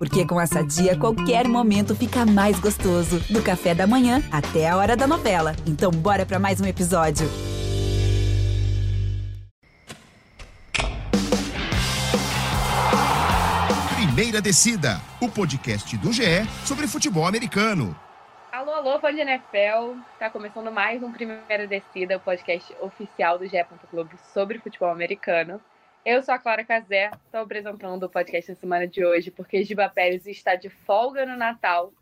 Porque com essa dia, qualquer momento fica mais gostoso. Do café da manhã até a hora da novela. Então, bora para mais um episódio. Primeira Descida, o podcast do GE sobre futebol americano. Alô, alô, fã de NFL. Tá começando mais um Primeira Descida, o podcast oficial do GE. Globo sobre futebol americano. Eu sou a Clara Cazé, estou apresentando o podcast na semana de hoje, porque Giba Pérez está de folga no Natal,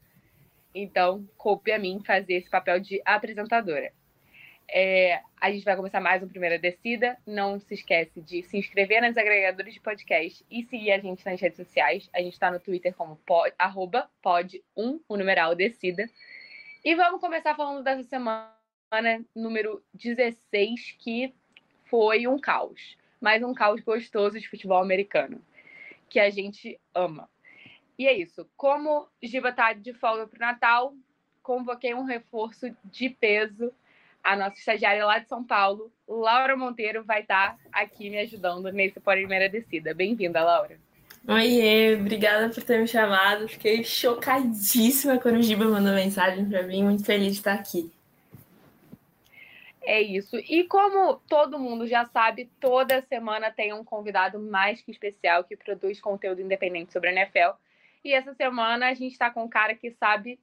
então coube a mim fazer esse papel de apresentadora. É, a gente vai começar mais uma primeira descida. Não se esquece de se inscrever nas agregadores de podcast e seguir a gente nas redes sociais. A gente está no Twitter como pod, arroba pod1, o numeral descida. E vamos começar falando dessa semana número 16, que foi um caos mas um caos gostoso de futebol americano, que a gente ama. E é isso. Como Giba tá de folga para o Natal, convoquei um reforço de peso. A nossa estagiária lá de São Paulo, Laura Monteiro, vai estar tá aqui me ajudando nesse primeira descida. Bem-vinda, Laura. Oiê, obrigada por ter me chamado. Fiquei chocadíssima quando o Giba mandou mensagem para mim. Muito feliz de estar aqui. É isso. E como todo mundo já sabe, toda semana tem um convidado mais que especial que produz conteúdo independente sobre a NFL. E essa semana a gente está com um cara que sabe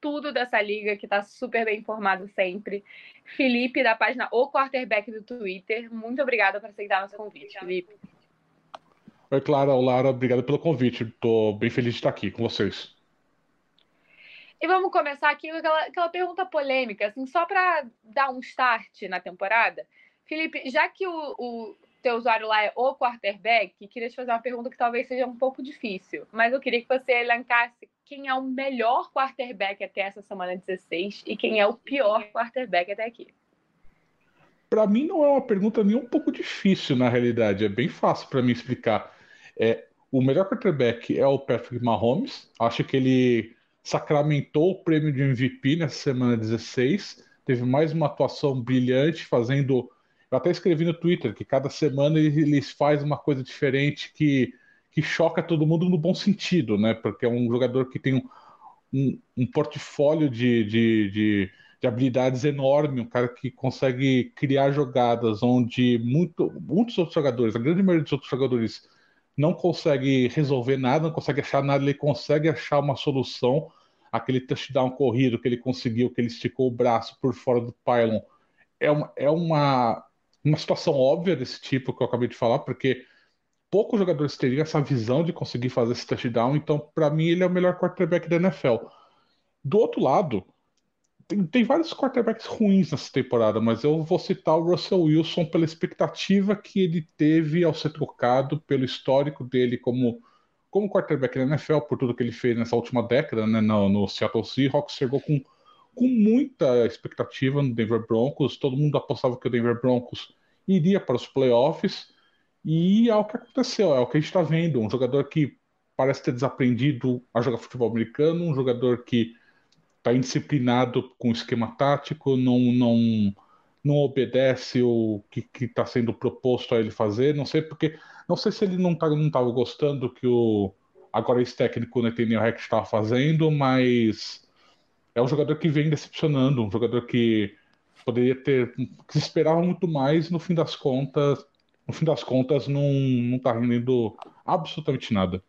tudo dessa liga, que está super bem informado sempre. Felipe, da página O Quarterback do Twitter. Muito obrigada por aceitar nosso convite, Felipe. Oi, Clara. Olá, obrigado pelo convite. Estou bem feliz de estar aqui com vocês. E vamos começar aqui com aquela, aquela pergunta polêmica, assim, só para dar um start na temporada. Felipe, já que o, o teu usuário lá é o quarterback, queria te fazer uma pergunta que talvez seja um pouco difícil, mas eu queria que você elencasse quem é o melhor quarterback até essa semana 16 e quem é o pior quarterback até aqui. Para mim não é uma pergunta nem um pouco difícil na realidade, é bem fácil para mim explicar. É, o melhor quarterback é o Patrick Mahomes. Acho que ele sacramentou o prêmio de MVP nessa semana 16, teve mais uma atuação brilhante, fazendo. Eu até escrevi no Twitter que cada semana ele faz uma coisa diferente que, que choca todo mundo no bom sentido, né? Porque é um jogador que tem um, um, um portfólio de, de, de, de, habilidades enorme, um cara que consegue criar jogadas onde muito, muitos outros jogadores, a grande maioria dos outros jogadores, não consegue resolver nada, não consegue achar nada, ele consegue achar uma solução aquele touchdown corrido que ele conseguiu, que ele esticou o braço por fora do pylon, é uma, é uma, uma situação óbvia desse tipo que eu acabei de falar, porque poucos jogadores teriam essa visão de conseguir fazer esse touchdown, então para mim ele é o melhor quarterback da NFL. Do outro lado, tem, tem vários quarterbacks ruins nessa temporada, mas eu vou citar o Russell Wilson pela expectativa que ele teve ao ser trocado, pelo histórico dele como como quarterback da NFL, por tudo que ele fez nessa última década, né, no, no Seattle Seahawks, chegou com, com muita expectativa no Denver Broncos. Todo mundo apostava que o Denver Broncos iria para os playoffs, e é o que aconteceu, é o que a gente está vendo. Um jogador que parece ter desaprendido a jogar futebol americano, um jogador que está indisciplinado com o esquema tático, não, não, não obedece o que está sendo proposto a ele fazer. Não sei porque não sei se ele não tá, não estava gostando do que o agora esse técnico Netanyahu Rex estava fazendo, mas é um jogador que vem decepcionando, um jogador que poderia ter que se esperava muito mais no fim das contas, no fim das contas não não tá rendendo absolutamente nada.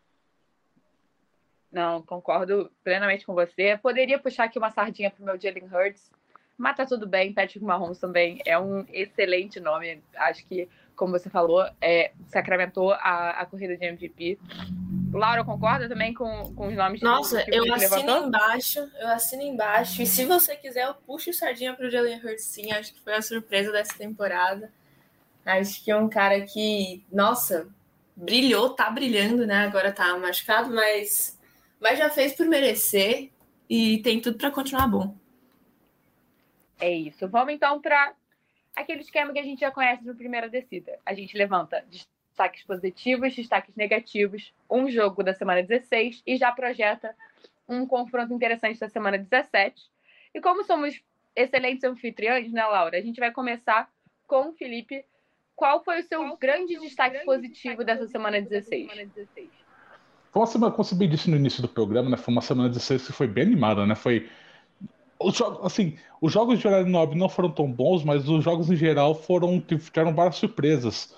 Não, concordo plenamente com você. Poderia puxar aqui uma sardinha pro meu Jalen Hurts, mas tá tudo bem. Patrick Mahomes também é um excelente nome. Acho que como você falou, é, sacramentou a, a corrida de MVP. Laura, concorda também com, com os nomes Nossa, que eu assino levantou? embaixo, eu assino embaixo. E se você quiser, eu puxo o sardinha pro Jalen Hurts, sim. Acho que foi a surpresa dessa temporada. Acho que é um cara que, nossa, brilhou, tá brilhando, né? Agora tá machucado, mas, mas já fez por merecer e tem tudo para continuar bom. É isso. Vamos então para aquele esquema que a gente já conhece no primeira descida. A gente levanta destaques positivos, destaques negativos, um jogo da semana 16 e já projeta um confronto interessante da semana 17. E como somos excelentes anfitriões, né, Laura? A gente vai começar com o Felipe. Qual foi o seu Qual grande destaque grande positivo dessa semana 16? semana 16? Foi uma semana, como você bem disse no início do programa, né? Foi uma semana de sexta que foi bem animada, né? Foi. Os jogos, assim, os jogos de horário nobre não foram tão bons, mas os jogos em geral foram tiveram várias surpresas.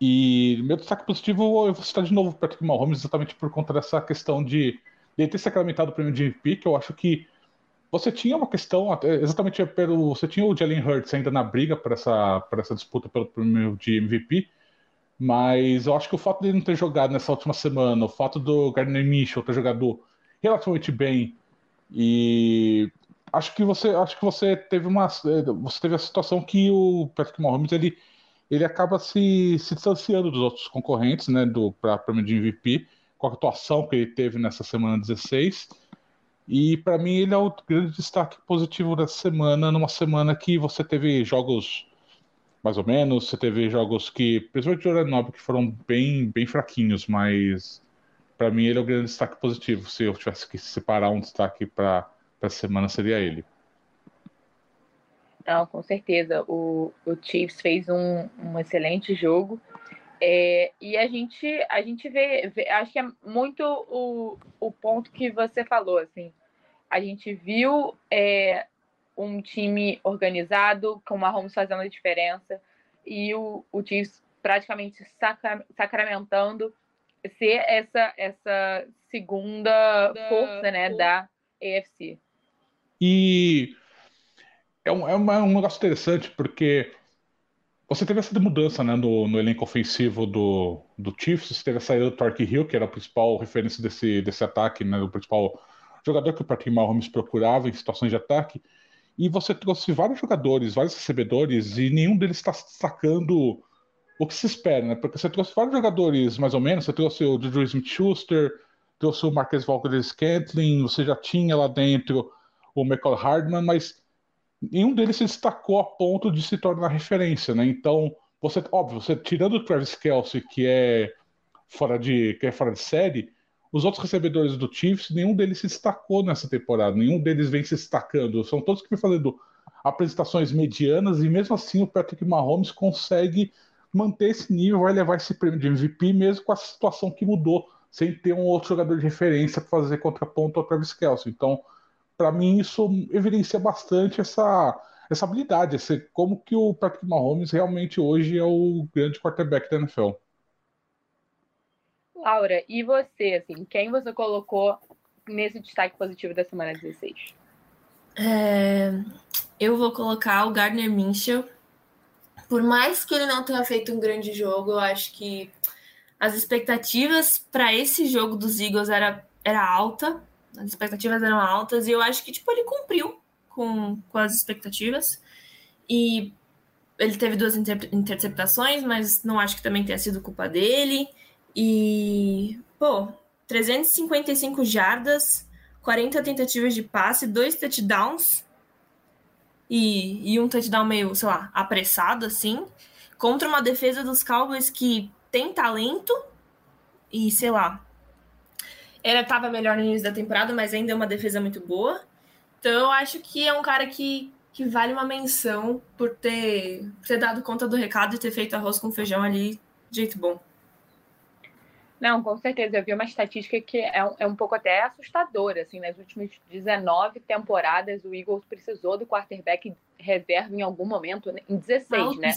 E meu destaque positivo, eu vou citar de novo o Patrick Mahomes, exatamente por conta dessa questão de, de ter sacramentado o prêmio de MVP, que eu acho que você tinha uma questão, exatamente pelo. Você tinha o Jalen Hurts ainda na briga por essa, essa disputa pelo prêmio de MVP, mas eu acho que o fato dele não ter jogado nessa última semana, o fato do Gardner Mitchell ter jogado relativamente bem, e acho que você acho que você teve uma você teve a situação que o Patrick Mahomes ele ele acaba se, se distanciando dos outros concorrentes, né, do para prêmio de MVP, com a atuação que ele teve nessa semana 16. E para mim ele é o grande destaque positivo dessa semana, numa semana que você teve jogos mais ou menos, você teve jogos que, principalmente Horário Nobre, que foram bem, bem fraquinhos, mas para mim ele é o grande destaque positivo. Se eu tivesse que separar um destaque para essa semana, seria ele. Não, com certeza. O, o Chiefs fez um, um excelente jogo. É, e a gente, a gente vê, vê, acho que é muito o, o ponto que você falou, assim. A gente viu é, um time organizado, com o Mahomes fazendo a diferença, e o, o Chiefs praticamente sacra, sacramentando ser essa, essa segunda força né, da AFC. E é um, é, uma, é um negócio interessante, porque você teve essa mudança né, no, no elenco ofensivo do, do Chiefs, você teve a saída do Tark Hill, que era a principal referência desse, desse ataque, né, o principal jogador que o Patrick Mahomes procurava em situações de ataque, e você trouxe vários jogadores, vários recebedores, e nenhum deles está sacando o que se espera, né? Porque você trouxe vários jogadores, mais ou menos, você trouxe o Juju Smith-Schuster, trouxe o Marquez Valdes-Scantling, você já tinha lá dentro o Michael Hardman, mas nenhum deles se destacou a ponto de se tornar referência, né? Então, você, óbvio, você tirando o Travis Kelsey, que é fora de, que é fora de série, os outros recebedores do Chiefs, nenhum deles se destacou nessa temporada, nenhum deles vem se destacando. São todos que vêm fazendo apresentações medianas e mesmo assim o Patrick Mahomes consegue manter esse nível, vai levar esse prêmio de MVP mesmo com a situação que mudou, sem ter um outro jogador de referência para fazer contraponto ao Travis Kelsey. Então, para mim isso evidencia bastante essa essa habilidade, esse, como que o Patrick Mahomes realmente hoje é o grande quarterback da NFL. Laura, e você, assim, quem você colocou nesse destaque positivo da semana 16? É, eu vou colocar o Gardner Minshew. Por mais que ele não tenha feito um grande jogo, eu acho que as expectativas para esse jogo dos Eagles era, era alta. As expectativas eram altas e eu acho que tipo ele cumpriu com, com as expectativas. E ele teve duas inter interceptações, mas não acho que também tenha sido culpa dele. E, pô, 355 jardas, 40 tentativas de passe, dois touchdowns e, e um touchdown meio, sei lá, apressado assim, contra uma defesa dos Cowboys que tem talento e, sei lá, era tava melhor no início da temporada, mas ainda é uma defesa muito boa. Então eu acho que é um cara que, que vale uma menção por ter, por ter dado conta do recado e ter feito arroz com feijão ali de jeito bom. Não, com certeza. Eu vi uma estatística que é um, é um pouco até assustadora. Assim, nas últimas 19 temporadas, o Eagles precisou do quarterback reserva em algum momento, né? em 16, né?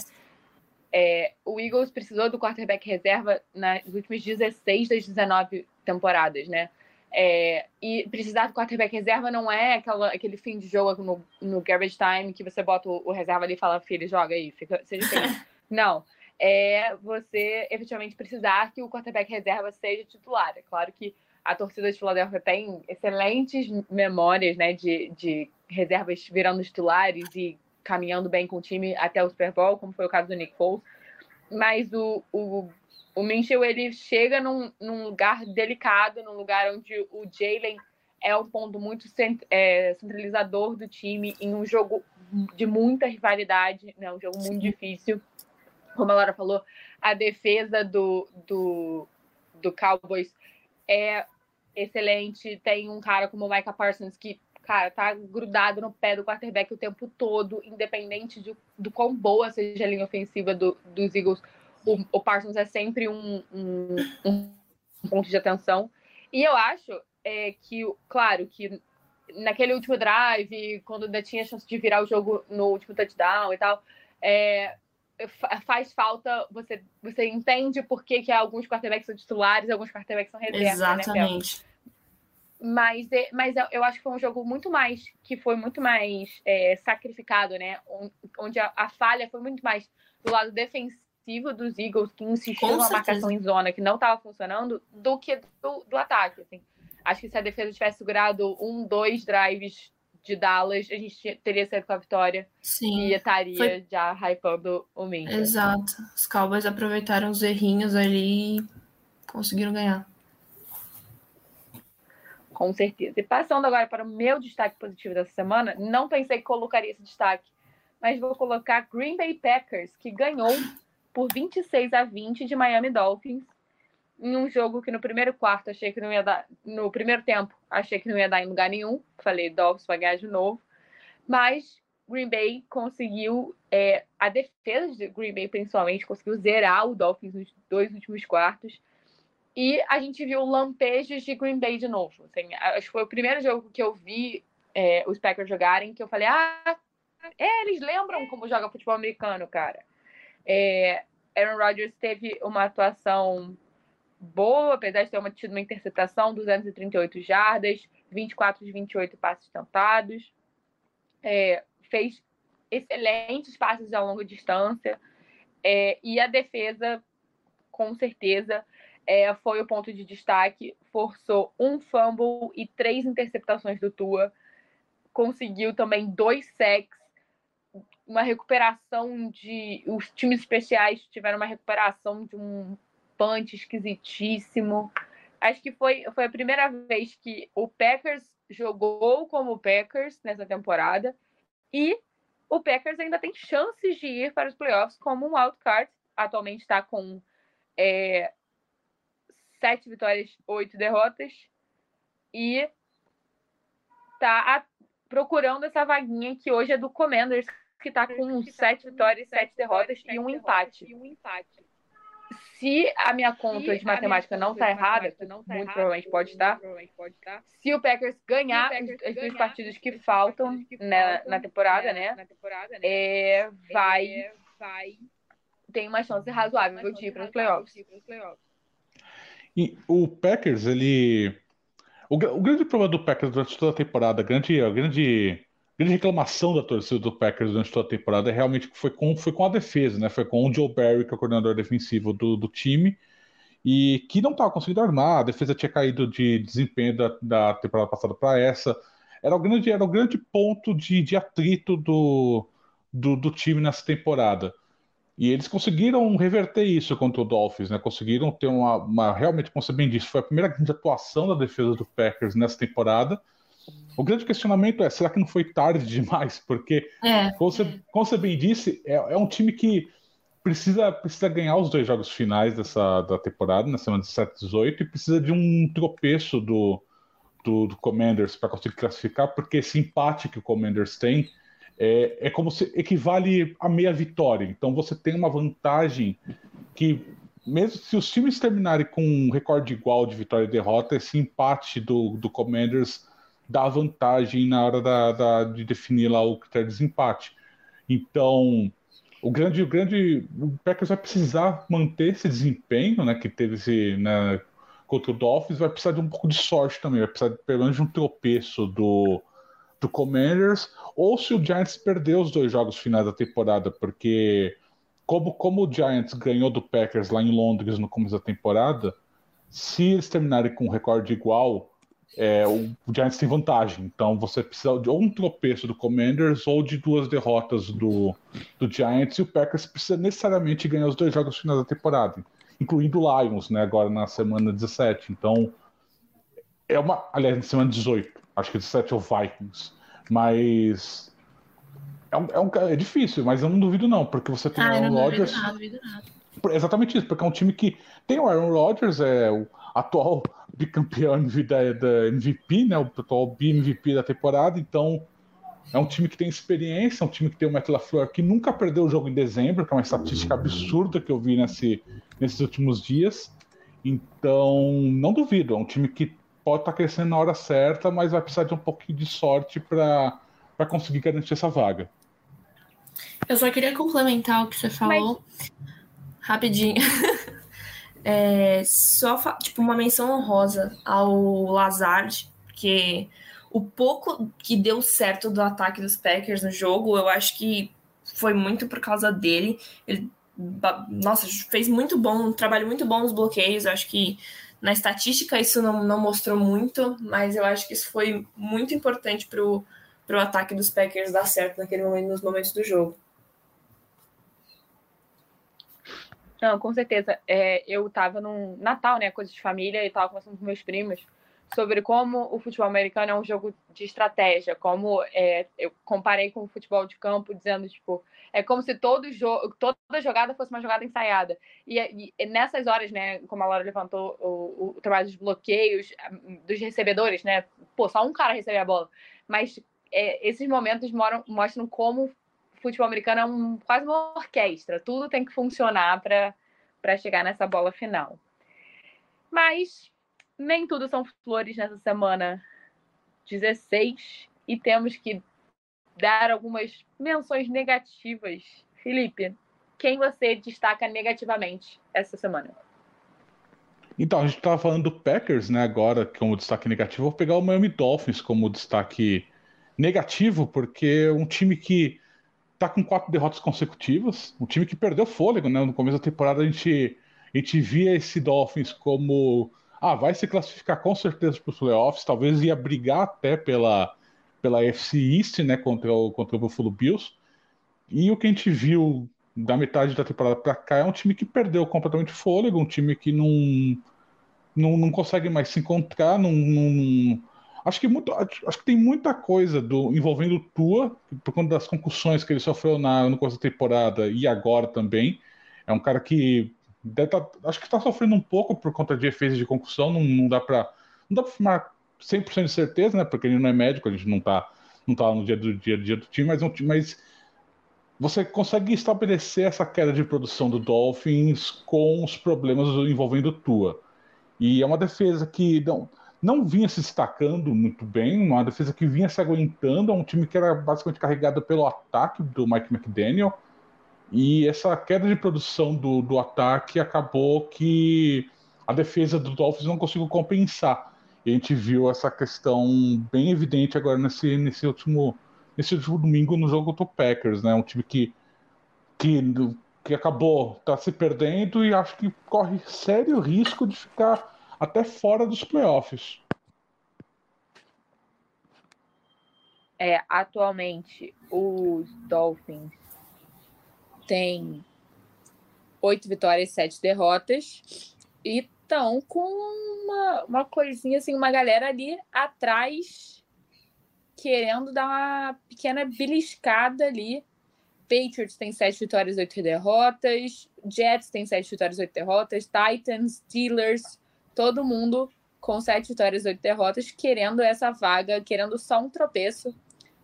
É, o Eagles precisou do quarterback reserva nas últimas 16 das 19 temporadas, né? É, e precisar do quarterback reserva não é aquela, aquele fim de jogo no, no garbage time que você bota o, o reserva ali e fala, filho, joga aí, fica, seja feliz. não é você efetivamente precisar que o quarterback reserva seja titular. É claro que a torcida de Philadelphia tem excelentes memórias né, de, de reservas virando titulares e caminhando bem com o time até o Super Bowl, como foi o caso do Nick Foles. Mas o, o, o Minchel, ele chega num, num lugar delicado, num lugar onde o Jalen é um ponto muito cent, é, centralizador do time em um jogo de muita rivalidade, né, um jogo muito difícil como a Laura falou, a defesa do, do, do Cowboys é excelente. Tem um cara como o Micah Parsons que, cara, tá grudado no pé do quarterback o tempo todo, independente de, do quão boa seja a linha ofensiva do, dos Eagles. O, o Parsons é sempre um, um, um ponto de atenção. E eu acho é, que, claro, que naquele último drive, quando ainda tinha chance de virar o jogo no último touchdown e tal, é, faz falta, você, você entende por que, que alguns quarterbacks são titulares alguns quarterbacks são reservas. Né, Exatamente. Mas, mas eu acho que foi um jogo muito mais que foi muito mais é, sacrificado, né? Onde a, a, falha foi muito mais do lado defensivo dos Eagles, que insistiu na marcação em zona que não estava funcionando, do que do, do ataque. Assim. Acho que se a defesa tivesse segurado um, dois drives de Dallas, a gente teria saído com a vitória Sim, e estaria foi... já hypando o Minka. Exato. Os Cowboys aproveitaram os errinhos ali e conseguiram ganhar. Com certeza. E passando agora para o meu destaque positivo dessa semana, não pensei que colocaria esse destaque, mas vou colocar Green Bay Packers, que ganhou por 26 a 20 de Miami Dolphins em um jogo que no primeiro quarto achei que não ia dar, no primeiro tempo achei que não ia dar em lugar nenhum, falei Dolphins vai ganhar de novo, mas Green Bay conseguiu, é, a defesa de Green Bay principalmente conseguiu zerar o Dolphins nos dois últimos quartos e a gente viu lampejos de Green Bay de novo. Assim, acho que foi o primeiro jogo que eu vi é, os Packers jogarem que eu falei, ah, é, eles lembram como joga futebol americano, cara. É, Aaron Rodgers teve uma atuação boa, apesar de ter uma, tido uma interceptação, 238 jardas, 24 de 28 passes tentados. É, fez excelentes passes a longa distância. É, e a defesa, com certeza, é, foi o ponto de destaque. Forçou um fumble e três interceptações do Tua. Conseguiu também dois sacks. Uma recuperação de. Os times especiais tiveram uma recuperação de um punch esquisitíssimo. Acho que foi, foi a primeira vez que o Packers jogou como Packers nessa temporada e o Packers ainda tem chances de ir para os playoffs como um wildcard. Atualmente está com é, sete vitórias, oito derrotas e está procurando essa vaguinha que hoje é do Commanders, que está com sete vitórias, sete derrotas e um empate se a minha conta se de matemática não está errada, que não tá muito, provavelmente pode estar, se o Packers ganhar as duas partidas que faltam na, na temporada, né, na temporada, né é, vai, vai tem uma chance razoável de ir para os playoffs. E o Packers, ele o, o, grande problema do Packers durante toda a temporada, grande, a grande grande reclamação da torcida do Packers durante toda a temporada é realmente foi com, foi com a defesa, né? Foi com o Joe Barry, que é o coordenador defensivo do, do time, e que não estava conseguindo armar, a defesa tinha caído de desempenho da, da temporada passada para essa. Era o grande, era o grande ponto de, de atrito do, do, do, time nessa temporada. E eles conseguiram reverter isso contra o Dolphins, né? Conseguiram ter uma, uma realmente, como você bem disse, foi a primeira grande atuação da defesa do Packers nessa temporada o grande questionamento é: será que não foi tarde demais? Porque, é. como, você, como você bem disse, é, é, um time que precisa, precisa ganhar os dois jogos finais dessa da temporada, na semana 17 e 18, e precisa de um tropeço do, do, do Commanders para conseguir classificar, porque esse empate que o Commanders tem é, é como se equivale a meia vitória. Então você tem uma vantagem que mesmo se os times terminarem com um recorde igual de vitória e derrota, esse empate do, do Commanders dá vantagem na hora da, da, de definir lá o critério de desempate. Então, o grande, o grande, o Packers vai precisar manter esse desempenho, né, que teve esse, né, contra o Dolphins, vai precisar de um pouco de sorte também, vai precisar de, pelo menos de um tropeço do, do Commanders, ou se o Giants perder os dois jogos finais da temporada, porque como, como o Giants ganhou do Packers lá em Londres no começo da temporada, se eles terminarem com um recorde igual, é, o, o Giants tem vantagem. Então você precisa de ou um tropeço do Commanders ou de duas derrotas do, do Giants. E o Packers precisa necessariamente ganhar os dois jogos finais da temporada, incluindo o Lions, né, agora na semana 17. Então é uma. Aliás, na semana 18. Acho que 17 é o Vikings. Mas. É, um, é, um, é difícil, mas eu não duvido não, porque você tem ah, o Aaron Rodgers. Exatamente isso, porque é um time que tem o Aaron Rodgers, é o atual bicampeão da, da MVP, né? O atual BMVP da temporada, então é um time que tem experiência, é um time que tem o Matt LaFleur que nunca perdeu o jogo em dezembro, que é uma estatística absurda que eu vi nesse, nesses últimos dias. Então, não duvido, é um time que pode estar tá crescendo na hora certa, mas vai precisar de um pouquinho de sorte para conseguir garantir essa vaga. Eu só queria complementar o que você falou mas... rapidinho. é, só tipo uma menção honrosa ao Lazard, porque o pouco que deu certo do ataque dos Packers no jogo, eu acho que foi muito por causa dele. Ele, nossa, fez muito bom, um trabalho muito bom nos bloqueios. Eu acho que na estatística isso não, não mostrou muito, mas eu acho que isso foi muito importante para o ataque dos Packers dar certo naquele momento, nos momentos do jogo. Não, com certeza. É, eu tava num Natal, né? Coisa de família, e tava conversando com meus primos sobre como o futebol americano é um jogo de estratégia, como é, eu comparei com o futebol de campo, dizendo, tipo, é como se todo jogo, toda jogada fosse uma jogada ensaiada. E, e nessas horas, né, como a Laura levantou o, o, trabalho dos bloqueios, dos recebedores, né, pô, só um cara recebe a bola. Mas é, esses momentos moram, mostram como futebol americano é um, quase uma orquestra, tudo tem que funcionar para chegar nessa bola final. Mas nem tudo são flores nessa semana 16 e temos que dar algumas menções negativas. Felipe, quem você destaca negativamente essa semana? Então, a gente estava falando do Packers, né, agora como destaque negativo. Vou pegar o Miami Dolphins como destaque negativo, porque é um time que está com quatro derrotas consecutivas, um time que perdeu fôlego, né? No começo da temporada a gente, a gente via esse Dolphins como ah, vai se classificar com certeza para os playoffs, talvez ia brigar até pela, pela FC East, né, contra o, contra o Buffalo Bills. E o que a gente viu da metade da temporada para cá é um time que perdeu completamente fôlego, um time que não, não, não consegue mais se encontrar, não, não acho que muito, acho que tem muita coisa do envolvendo o Tua por conta das concussões que ele sofreu na no começo da temporada e agora também. É um cara que tá, acho que está sofrendo um pouco por conta de efeitos de concussão, não, não dá para não dá para afirmar 100% de certeza, né? Porque ele não é médico, a gente não está não tá no dia do dia, dia do time, mas, um, mas você consegue estabelecer essa queda de produção do Dolphins com os problemas envolvendo Tua. E é uma defesa que não, não vinha se destacando muito bem, uma defesa que vinha se aguentando, é um time que era basicamente carregado pelo ataque do Mike McDaniel e essa queda de produção do, do ataque acabou que a defesa do Dolphins não conseguiu compensar. E a gente viu essa questão bem evidente agora nesse, nesse, último, nesse último domingo no jogo do Packers, né? Um time que, que, que acabou tá se perdendo e acho que corre sério risco de ficar até fora dos playoffs. É, atualmente os Dolphins tem oito vitórias, sete derrotas. E estão com uma, uma coisinha assim, uma galera ali atrás querendo dar uma pequena beliscada ali. Patriots tem sete vitórias, oito derrotas. Jets tem sete vitórias, oito derrotas. Titans, Steelers, todo mundo com sete vitórias, oito derrotas, querendo essa vaga, querendo só um tropeço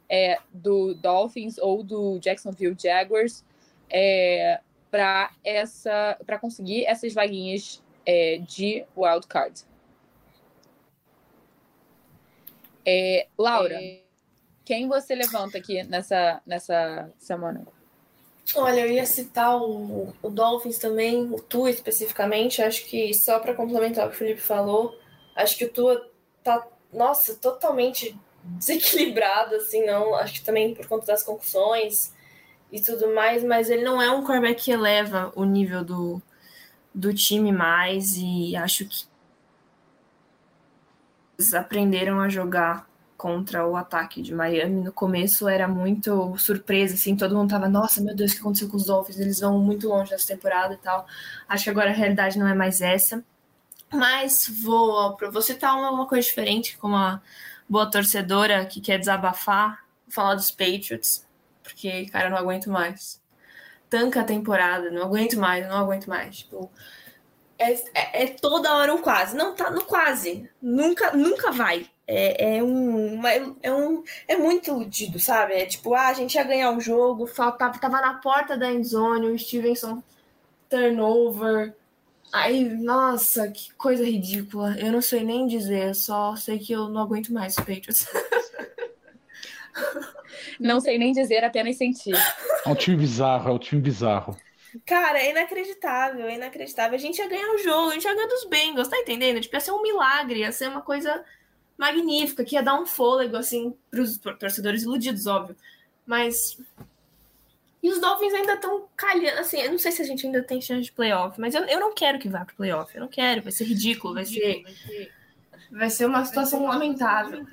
é, do Dolphins ou do Jacksonville Jaguars é, para essa para conseguir essas vaguinhas é, de wildcard. É, Laura, é. quem você levanta aqui nessa, nessa semana? Olha, eu ia citar o, o Dolphins também, o Tua especificamente. Acho que só para complementar o que o Felipe falou, acho que o Tua tá, nossa, totalmente desequilibrado, assim, não. Acho que também por conta das concussões e tudo mais, mas ele não é um quarterback que eleva o nível do, do time mais e acho que eles aprenderam a jogar contra o ataque de Miami. No começo era muito surpresa, assim, todo mundo tava, nossa, meu Deus, o que aconteceu com os Dolphins? Eles vão muito longe nessa temporada e tal. Acho que agora a realidade não é mais essa. Mas vou, vou citar uma, uma coisa diferente, como uma boa torcedora que quer desabafar, falar dos Patriots porque, cara, eu não aguento mais. Tanca a temporada, não aguento mais, não aguento mais. Tipo, é, é, é, toda hora um quase. Não, tá no quase. Nunca, nunca vai. É, é um, é um. É muito iludido, sabe? É tipo, ah, a gente ia ganhar o um jogo, faltava, tava na porta da endzone, o Stevenson turnover. Ai, nossa, que coisa ridícula. Eu não sei nem dizer, só sei que eu não aguento mais os Patriots. Não sei nem dizer, apenas sentir. É um time bizarro, é um time bizarro. Cara, é inacreditável, é inacreditável. A gente ia ganhar o jogo, a gente ia ganhar dos Bengals, tá entendendo? Tipo, ia ser um milagre, ia ser uma coisa magnífica, que ia dar um fôlego, assim, pros torcedores iludidos, óbvio. Mas. E os Dolphins ainda estão calhando, assim, eu não sei se a gente ainda tem chance de playoff, mas eu, eu não quero que vá pro playoff, eu não quero, vai ser ridículo, vai ser. Vai ser uma situação lamentável.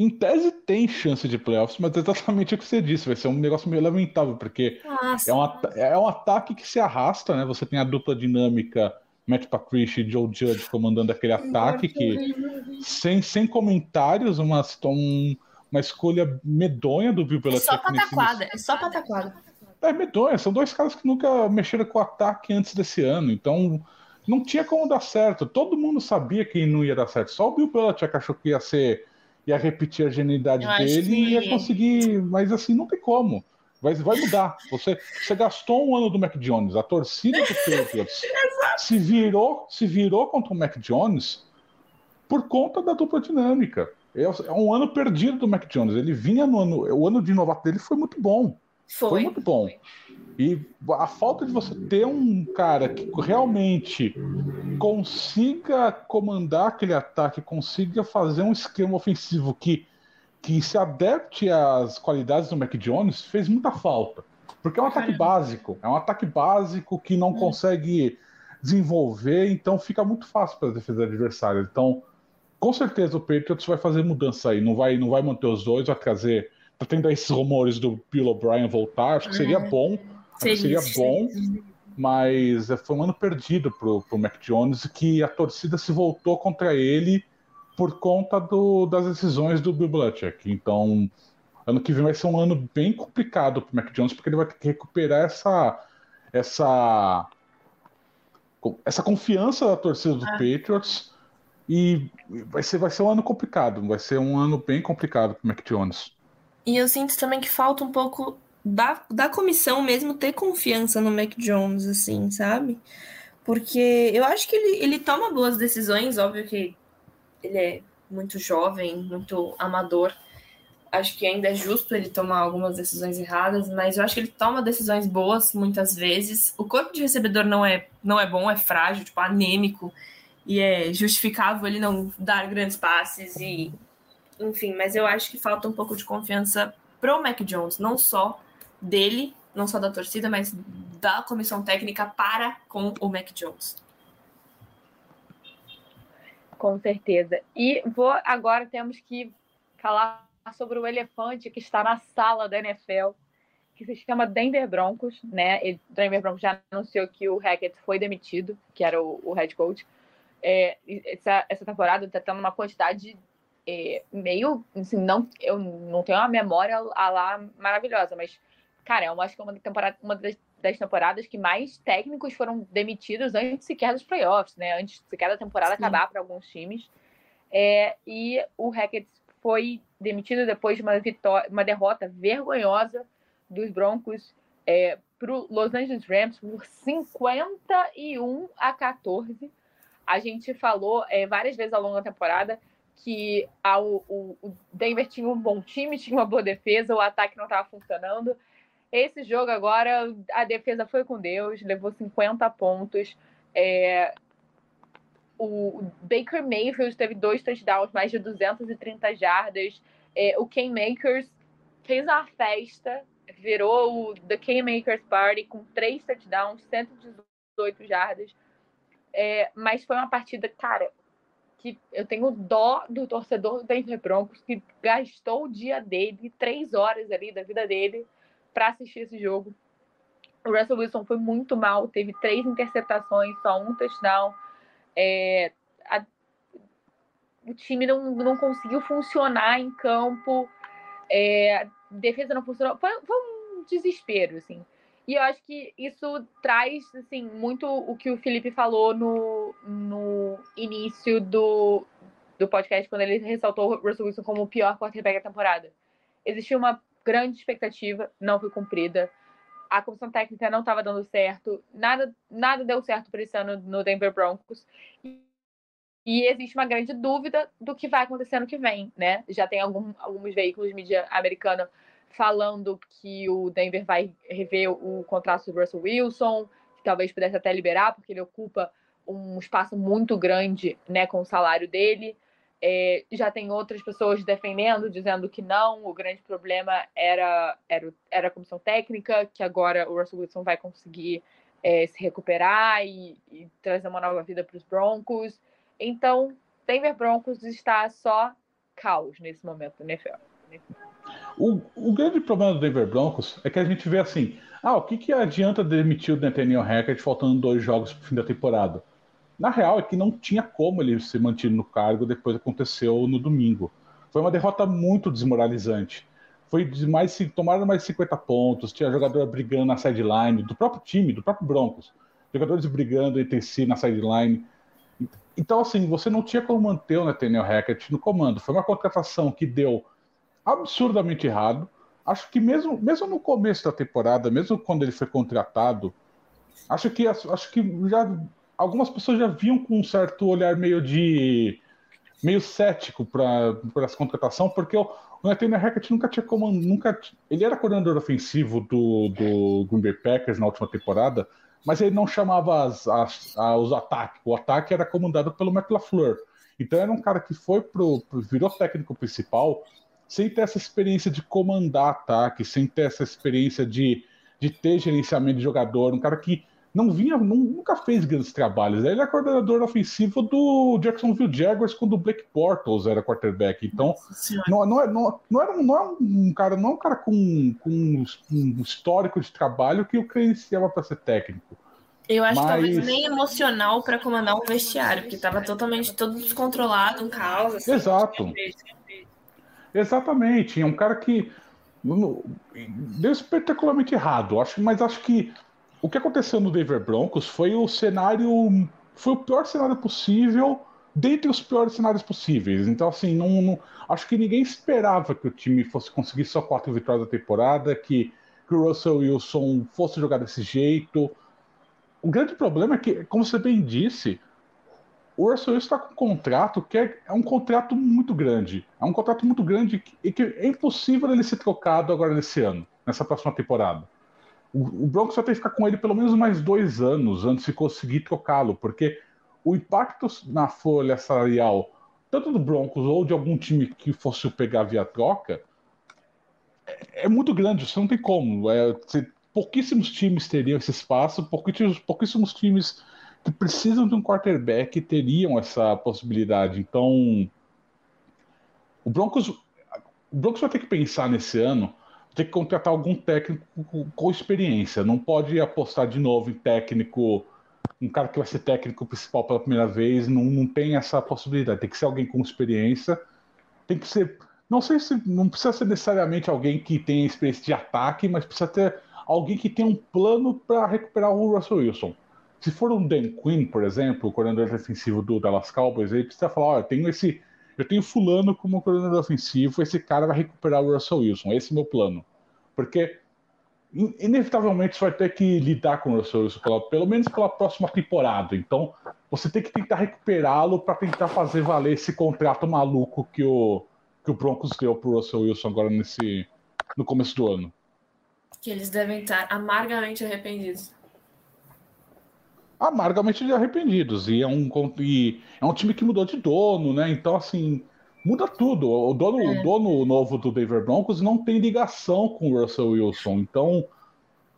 Em tese tem chance de playoffs, mas é exatamente o que você disse, vai ser um negócio meio lamentável, porque Nossa, é um, é um ataque que se arrasta, né? Você tem a dupla dinâmica Matt Patricia e Joe Judge comandando aquele ataque que, sem, sem comentários, uma, um- uma escolha medonha do Bill é Belichick só nesse pataquada, é só pataquada. é medonha, são dois caras que nunca mexeram com o ataque antes desse ano, então não tinha como dar certo. Todo mundo sabia que não ia dar certo. Só o Bill Belichick achou que ia ser, ia repetir a genialidade dele que- e ia conseguir, mas assim não tem como. Vai, vai mudar. Você, você gastou um ano do Mac Jones, a torcida do Patriots se virou, se virou contra o Mac Jones por conta da dupla dinâmica. É, é um ano perdido do Mac Jones. Ele vinha no ano, o ano de novato dele foi muito bom. Foi Foi. muito bom. E a falta de você ter um cara que realmente consiga comandar aquele ataque, consiga fazer um esquema ofensivo que, que se adapte às qualidades do Mac Jones, fez muita falta. Porque é um ataque básico. É um ataque básico que não consegue desenvolver, então fica muito fácil para as defesas adversárias. Então, com certeza o Patriots vai fazer mudança aí. Não vai, não vai manter os dois, vai trazer. Tá tendo esses rumores do Bill O'Brien voltar, acho que seria bom. Seria bom, mas foi um ano perdido pro, pro Mac Jones que a torcida se voltou contra ele por conta do- das decisões do Bill Belichick. Então, ano que vem vai ser um ano bem complicado pro Mac Jones, porque ele vai ter que recuperar essa essa essa confiança da torcida do Patriots e vai ser vai ser um ano complicado, vai ser um ano bem complicado pro Mac Jones. E eu sinto também que falta um pouco da, da comissão mesmo ter confiança no Mac Jones, assim, sabe? Porque eu acho que ele, ele toma boas decisões, óbvio que ele é muito jovem, muito amador. Acho que ainda é justo ele tomar algumas decisões erradas, mas eu acho que ele toma decisões boas muitas vezes. O corpo de recebedor não é, não é bom, é frágil, tipo, anêmico, e é justificável ele não dar grandes passes e enfim, mas eu acho que falta um pouco de confiança pro Mac Jones, não só dele, não só da torcida, mas da comissão técnica para com o Mac Jones. Com certeza. E vou agora temos que falar sobre o elefante que está na sala da NFL, que se chama Denver Broncos, né? E Denver Broncos já anunciou que o Hackett foi demitido, que era o, o head coach. É, essa, essa temporada está tendo uma quantidade é, meio, assim, não, eu não tenho uma memória a lá maravilhosa, mas cara, eu acho que é uma temporada, uma das, das temporadas que mais técnicos foram demitidos antes sequer dos playoffs, né? Antes sequer da temporada Sim. acabar para alguns times. É, e o Hackett foi demitido depois de uma vitória, uma derrota vergonhosa dos Broncos é, para o Los Angeles Rams por 51 a 14. A gente falou é, várias vezes ao longo da temporada que a, o, o- o Denver tinha um bom time, tinha uma boa defesa, o ataque não estava funcionando. Esse jogo agora, a defesa foi com Deus, levou 50 pontos. É, o Baker Mayfield teve dois touchdowns, mais de 230 jardas. É, o Ken Makers fez uma festa, virou o The Ken Makers Party com três touchdowns, 118 jardas. É, mas foi uma partida, cara, que eu tenho dó do torcedor do Denver Broncos que gastou o dia dele, três horas ali da vida dele, para assistir esse jogo. O Russell Wilson foi muito mal, teve três interceptações, só um touchdown. É, a- o time não, não conseguiu funcionar em campo, é, a defesa não funcionou. Foi, foi um desespero, assim. E eu acho que isso traz, assim, muito o que o Felipe falou no, no início do, do podcast, quando ele ressaltou o Russell Wilson como o pior quarterback da temporada. Existia uma grande expectativa, não foi cumprida. a comissão técnica não estava dando certo, nada, nada deu certo para esse ano no Denver Broncos. E existe uma grande dúvida do que vai acontecer ano que vem, né? Já tem algum, alguns veículos de mídia americana falando que o Denver vai rever o contrato do Russell Wilson, que talvez pudesse até liberar, porque ele ocupa um espaço muito grande né, com o salário dele. É, já tem outras pessoas defendendo, dizendo que não, o grande problema era, era, era a comissão técnica, que agora o Russell Wilson vai conseguir é, se recuperar e, e, trazer uma nova vida para os Broncos. Então, Denver Broncos está só caos nesse momento no NFL. O, o grande problema do Denver Broncos é que a gente vê assim: ah, o que, que adianta demitir o Nathaniel Hackett faltando dois jogos para o fim da temporada? Na real, é que não tinha como ele se manter no cargo depois aconteceu no domingo. Foi uma derrota muito desmoralizante. Foi mais, tomaram mais de 50 pontos, tinha jogador brigando na sideline, do próprio time, do próprio Broncos. Jogadores brigando entre si na sideline. Então, assim, você não tinha como manter o Nathaniel Hackett no comando. Foi uma contratação que deu absurdamente errado. Acho que mesmo, mesmo no começo da temporada, mesmo quando ele foi contratado, acho que, acho que já algumas pessoas já viam com um certo olhar meio de meio cético para essa contratação, porque o, o Nathaniel Hackett nunca tinha como nunca ele era coordenador ofensivo do, do Green Bay Packers na última temporada, mas ele não chamava as, as, os ataques. O ataque era comandado pelo Matt LaFleur. Então era um cara que foi pro, pro virou técnico principal sem ter essa experiência de comandar ataque, sem ter essa experiência de, de ter gerenciamento de jogador, um cara que não vinha, nunca fez grandes trabalhos. Ele é coordenador ofensivo do Jacksonville Jaguars quando o Blake Bortles era quarterback. Então, não, não, é, não, não, era, não é um cara, não é um cara com, com um histórico de trabalho que o credenciava para ser técnico. Eu acho Mas... que talvez nem emocional para comandar um vestiário, porque estava totalmente todo descontrolado, um caos. Assim, Exato. Exatamente. É um cara que deu espetacularmente errado. Acho, mas acho que o que aconteceu no Denver Broncos foi o cenário. Foi o pior cenário possível, dentre os piores cenários possíveis. Então, assim, não, não, acho que ninguém esperava que o time fosse conseguir só quatro vitórias da temporada, que, que o Russell Wilson fosse jogar desse jeito. O grande problema é que, como você bem disse, o Russell Wilson está com um contrato que é, é, um contrato muito grande. É um contrato muito grande e que, que é impossível ele ser trocado agora nesse ano, nessa próxima temporada o, Broncos vai ter que ficar com ele pelo menos mais dois anos antes de conseguir trocá-lo, porque o impacto na folha salarial, tanto do Broncos ou de algum time que fosse o pegar via troca, é, é muito grande, você não tem como. É, você, pouquíssimos times teriam esse espaço, pouquíssimos, pouquíssimos times que precisam de um quarterback teriam essa possibilidade. Então, o Broncos, o Broncos vai ter que pensar nesse ano tem que contratar algum técnico com experiência. Não pode apostar de novo em técnico, um cara que vai ser técnico principal pela primeira vez. Não, não tem essa possibilidade. Tem que ser alguém com experiência. Tem que ser. Não sei se. Não precisa ser necessariamente alguém que tenha experiência de ataque, mas precisa ter alguém que tenha um plano para recuperar o Russell Wilson. Se for um Dan Quinn, por exemplo, o coordenador defensivo do Dallas Cowboys, ele precisa falar: olha, eu tenho esse eu tenho fulano como coordenador ofensivo, esse cara vai recuperar o Russell Wilson, esse é meu plano. Porque inevitavelmente você vai ter que lidar com o Russell Wilson, pelo menos pela próxima temporada. Então, você tem que tentar recuperá-lo para tentar fazer valer esse contrato maluco que o, que o Broncos deu pro Russell Wilson agora nesse, no começo do ano. Que eles devem estar amargamente arrependidos amargamente arrependidos. E é um, e é um time que mudou de dono, né? Então, assim, muda tudo. O dono, é. o dono novo do Denver Broncos não tem ligação com o Russell Wilson. Então,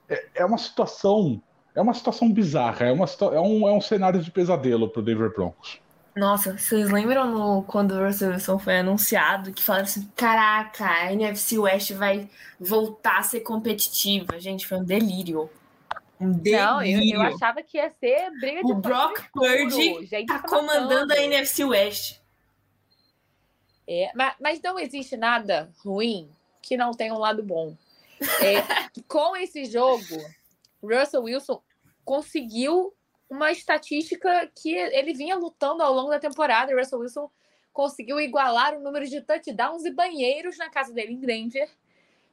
é, é uma situação. É uma situação bizarra, é, uma, é, um, é um cenário de pesadelo para o Denver Broncos. Nossa, vocês lembram no, quando o Russell Wilson foi anunciado que falaram assim: caraca, a NFC West vai voltar a ser competitiva? Gente, foi um delírio. Um Não, eu, eu, achava que ia ser briga de O Brock Purdy tá comandando a NFC West. É, mas, mas não existe nada ruim que não tenha um lado bom. É, com esse jogo, Russell Wilson conseguiu uma estatística que ele vinha lutando ao longo da temporada. Russell Wilson conseguiu igualar o número de touchdowns e banheiros na casa dele em Denver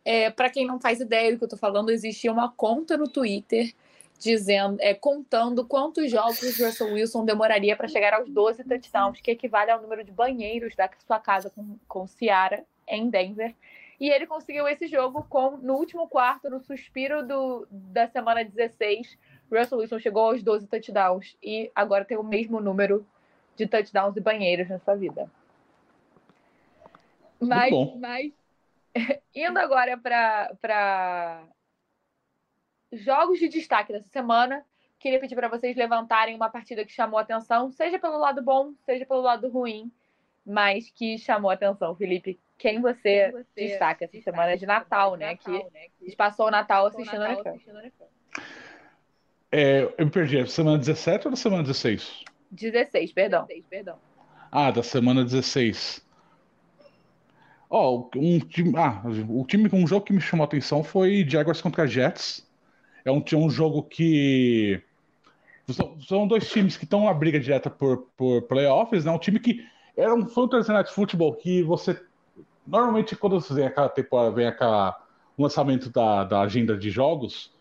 É, para quem não faz ideia do que eu tô falando, existia uma conta no Twitter dizendo, é, contando quantos jogos o Russell Wilson demoraria para chegar aos 12 touchdowns, que equivale ao número de banheiros da sua casa com, com Ciara em Denver. E ele conseguiu esse jogo com no último quarto, no suspiro do, da semana 16. Russell Wilson chegou aos 12 touchdowns e agora tem o mesmo número de touchdowns e banheiros na sua vida. Mas, mas indo agora para jogos de destaque dessa semana, queria pedir para vocês levantarem uma partida que chamou atenção, seja pelo lado bom, seja pelo lado ruim, mas que chamou atenção. Felipe, quem você, você destaca essa semana de Natal, né? Natal, que, né? que passou o Natal assistindo a NFL. É, eu me perdi, é semana 17 ou da semana 16? 16, perdão. 16, perdão. Ah, da semana 16. Ó, oh, um time, ah, o time com um jogo que me chamou a atenção foi Jaguars contra Jets. É um, um jogo que são, dois times que estão na briga direta por, por playoffs, né? Um time que era um, foi um Thursday Night Football que você Normalmente, quando vem aquela temporada, vem aquela lançamento da, da agenda de jogos,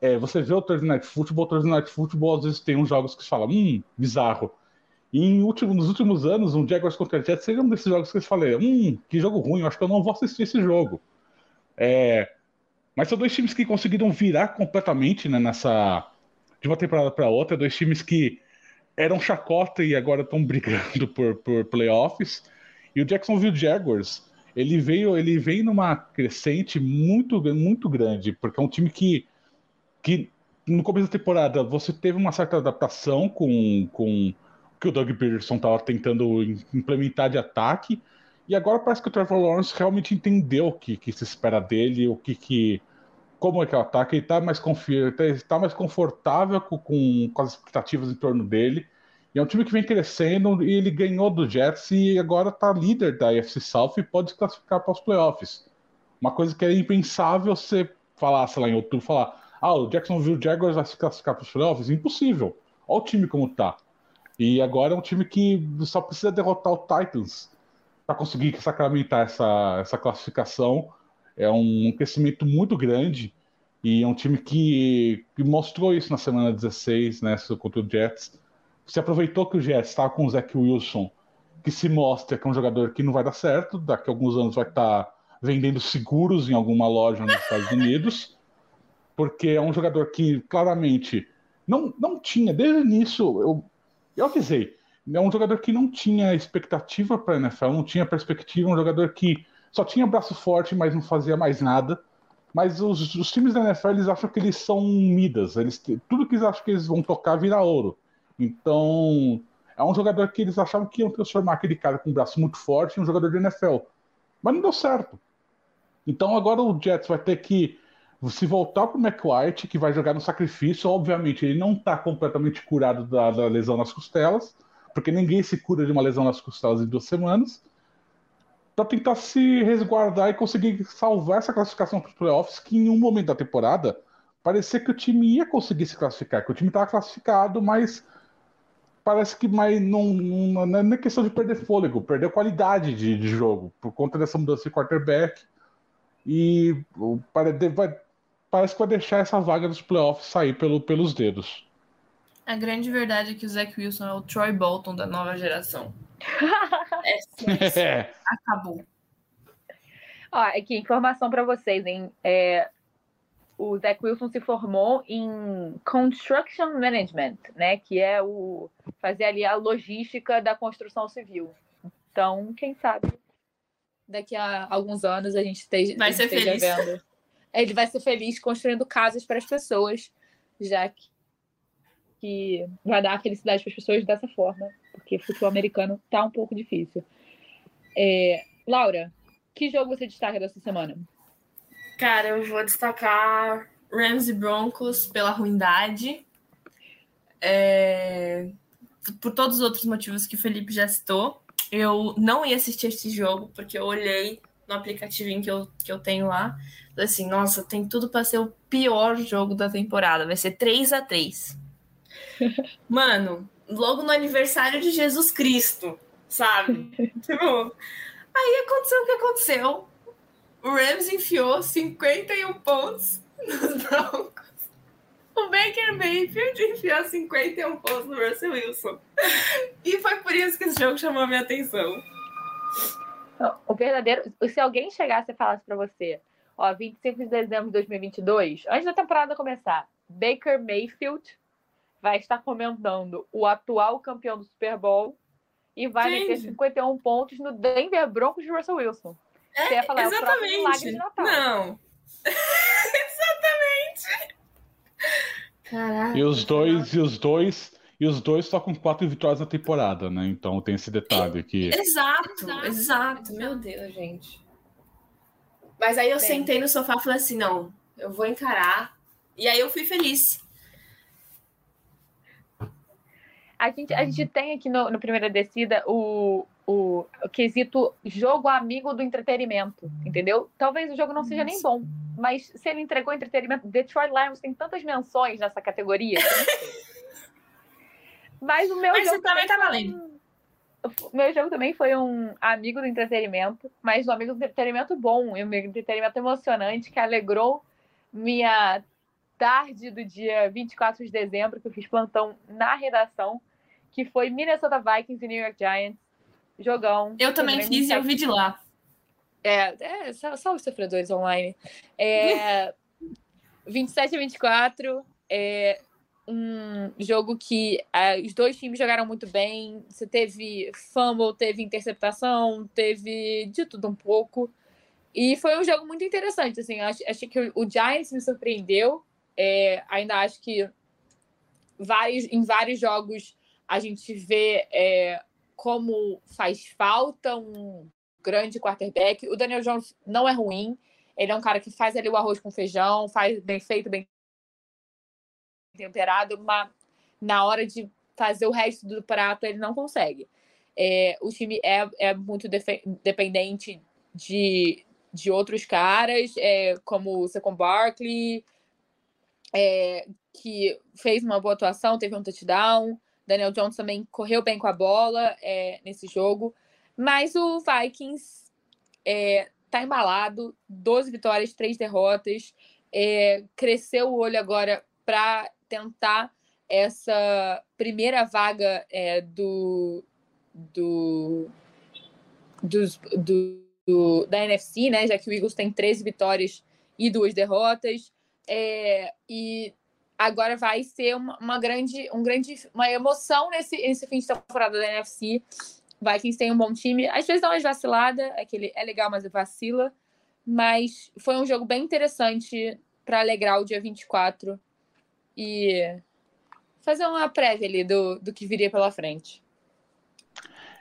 é, você vê o Thursday Night Football, o Thursday Night Football às vezes tem uns jogos que você fala, hum, bizarro. E em último, nos últimos anos, um Jaguars contra Jets seria um desses jogos que você fala, hum, que jogo ruim, eu acho que eu não vou assistir esse jogo. É, mas são dois times que conseguiram virar completamente né, nessa. de uma temporada para outra, dois times que eram chacota e agora estão brigando por, por playoffs. E o Jacksonville Jaguars ele veio, ele vem numa crescente muito, muito grande, porque é um time que, que no começo da temporada você teve uma certa adaptação com, com o que o Doug Peterson estava tentando implementar de ataque, e agora parece que o Trevor Lawrence realmente entendeu o que, que se espera dele, o que, que como é que é o ataque, ele está mais, confi tá mais confortável com, com as expectativas em torno dele. E é um time que vem crescendo e ele ganhou do Jets e agora está líder da AFC South e pode se classificar para os playoffs. Uma coisa que é impensável você falar, sei lá, em outubro, falar, ah, o Jacksonville Jaguars vai se classificar para os playoffs? Impossível. Olha o time como tá. E agora é um time que só precisa derrotar o Titans para conseguir sacramentar essa, essa classificação. É um crescimento muito grande e é um time que, que mostrou isso na semana 16, né, contra o Jets se aproveitou que o Jets estava com o Zach Wilson, que se mostra que é um jogador que não vai dar certo, daqui a alguns anos vai estar tá vendendo seguros em alguma loja nos Estados Unidos, porque é um jogador que claramente não, não tinha, desde o início, eu, eu avisei, é um jogador que não tinha expectativa para a NFL, não tinha perspectiva, um jogador que só tinha braço forte, mas não fazia mais nada. Mas os, os times da NFL eles acham que eles são Midas, eles, tudo que eles acham que eles vão tocar vira ouro. Então, é um jogador que eles achavam que iam transformar aquele cara com um braço muito forte em um jogador de NFL. Mas não deu certo. Então agora o Jets vai ter que se voltar para o McWhite, que vai jogar no sacrifício. Obviamente, ele não está completamente curado da, da, lesão nas costelas, porque ninguém se cura de uma lesão nas costelas em duas semanas. Para tentar se resguardar e conseguir salvar essa classificação para os playoffs, que em um momento da temporada parecia que o time ia conseguir se classificar, que o time estava classificado, mas parece que mais não, não, não é questão de perder fôlego, perdeu qualidade de, de jogo por conta dessa mudança de quarterback. E parece, que vai deixar essa vaga dos playoffs sair pelo, pelos dedos. A grande verdade é que o Zach Wilson é o Troy Bolton da nova geração. é, é. Acabou. Ó, aqui, informação para vocês, hein? É, o Zach Wilson se formou em Construction Management, né? Que é o fazer ali a logística da construção civil. Então, quem sabe daqui a alguns anos a gente esteja, vai ser feliz. vendo. Ele vai ser feliz construindo casas para as pessoas, já que, que vai dar felicidade para as pessoas dessa forma, porque futebol americano tá um pouco difícil. É, Laura, que jogo você destaca dessa semana? Cara, eu vou destacar Rams e Broncos pela ruindade. É... Por todos os outros motivos que o Felipe já citou. Eu não ia assistir esse jogo, porque eu olhei no aplicativo que eu, que eu tenho lá. Falei assim, nossa, tem tudo para ser o pior jogo da temporada. Vai ser 3 a 3 Mano, logo no aniversário de Jesus Cristo, sabe? tipo, aí aconteceu o que aconteceu. o Rams enfiou 51 pontos nos Broncos. O Baker Mayfield enfiou 51 pontos no Russell Wilson. E foi por isso que esse jogo chamou a minha atenção. O verdadeiro. Se alguém chegasse e falasse para você, ó, 25 de dezembro de 2022, antes da temporada começar, Baker Mayfield vai estar comentando o atual campeão do Super Bowl e vai Gente. meter 51 pontos no Denver Broncos de Russell Wilson. É, Você ia falar, exatamente. é o milagre de Natal. Não. exatamente. Caraca. E os dois, e os dois, e os dois estão com quatro vitórias na temporada, né? Então tem esse detalhe aqui. Exato, exato. Meu Deus, gente. Mas aí eu Bem. sentei no sofá e falei assim: não, eu vou encarar. E aí eu fui feliz. A gente, a gente tem aqui no, no Primeira Descida o, o, o, quesito jogo amigo do entretenimento, entendeu? Talvez o jogo não seja nem bom, mas se ele entregou entretenimento, Detroit Lions tem tantas menções nessa categoria. mas o meu mas jogo também tá valendo. Um, o meu jogo também foi um amigo do entretenimento, mas um amigo do entretenimento bom, um entretenimento emocionante que alegrou minha tarde do dia 24 de dezembro, que eu fiz plantão na redação, que foi Minnesota Vikings e New York Giants. Jogão. Eu também fiz e eu vi de lá. É, é só, só os sofredores online. É, 27 a 24. É um jogo que é, os dois times jogaram muito bem. Você teve fumble, teve interceptação, teve de tudo um pouco. E foi um jogo muito interessante. Assim, acho, acho que o Giants me surpreendeu. É, ainda acho que vários, em vários jogos a gente vê é, como faz falta um grande quarterback. O Daniel Jones não é ruim. Ele é um cara que faz ali o arroz com feijão, faz bem feito, bem temperado, mas na hora de fazer o resto do prato ele não consegue. É, o time é, é muito dependente de, de outros caras, é, como o Secon Barkley, é, que fez uma boa atuação, teve um touchdown. Daniel Jones também correu bem com a bola é, nesse jogo. Mas o Vikings é, tá embalado, 12 vitórias, 3 derrotas. É, cresceu o olho agora para tentar essa primeira vaga é, do, do, do, do, da NFC, né? Já que o Eagles tem 13 vitórias e duas derrotas. É, e agora vai ser uma, uma, grande, um grande, uma emoção nesse, nesse fim de temporada da NFC. Vikings tem um bom time. Às vezes dá umas vaciladas, aquele é legal, mas vacila. Mas foi um jogo bem interessante para alegrar o dia 24 e fazer uma prévia ali do, do que viria pela frente.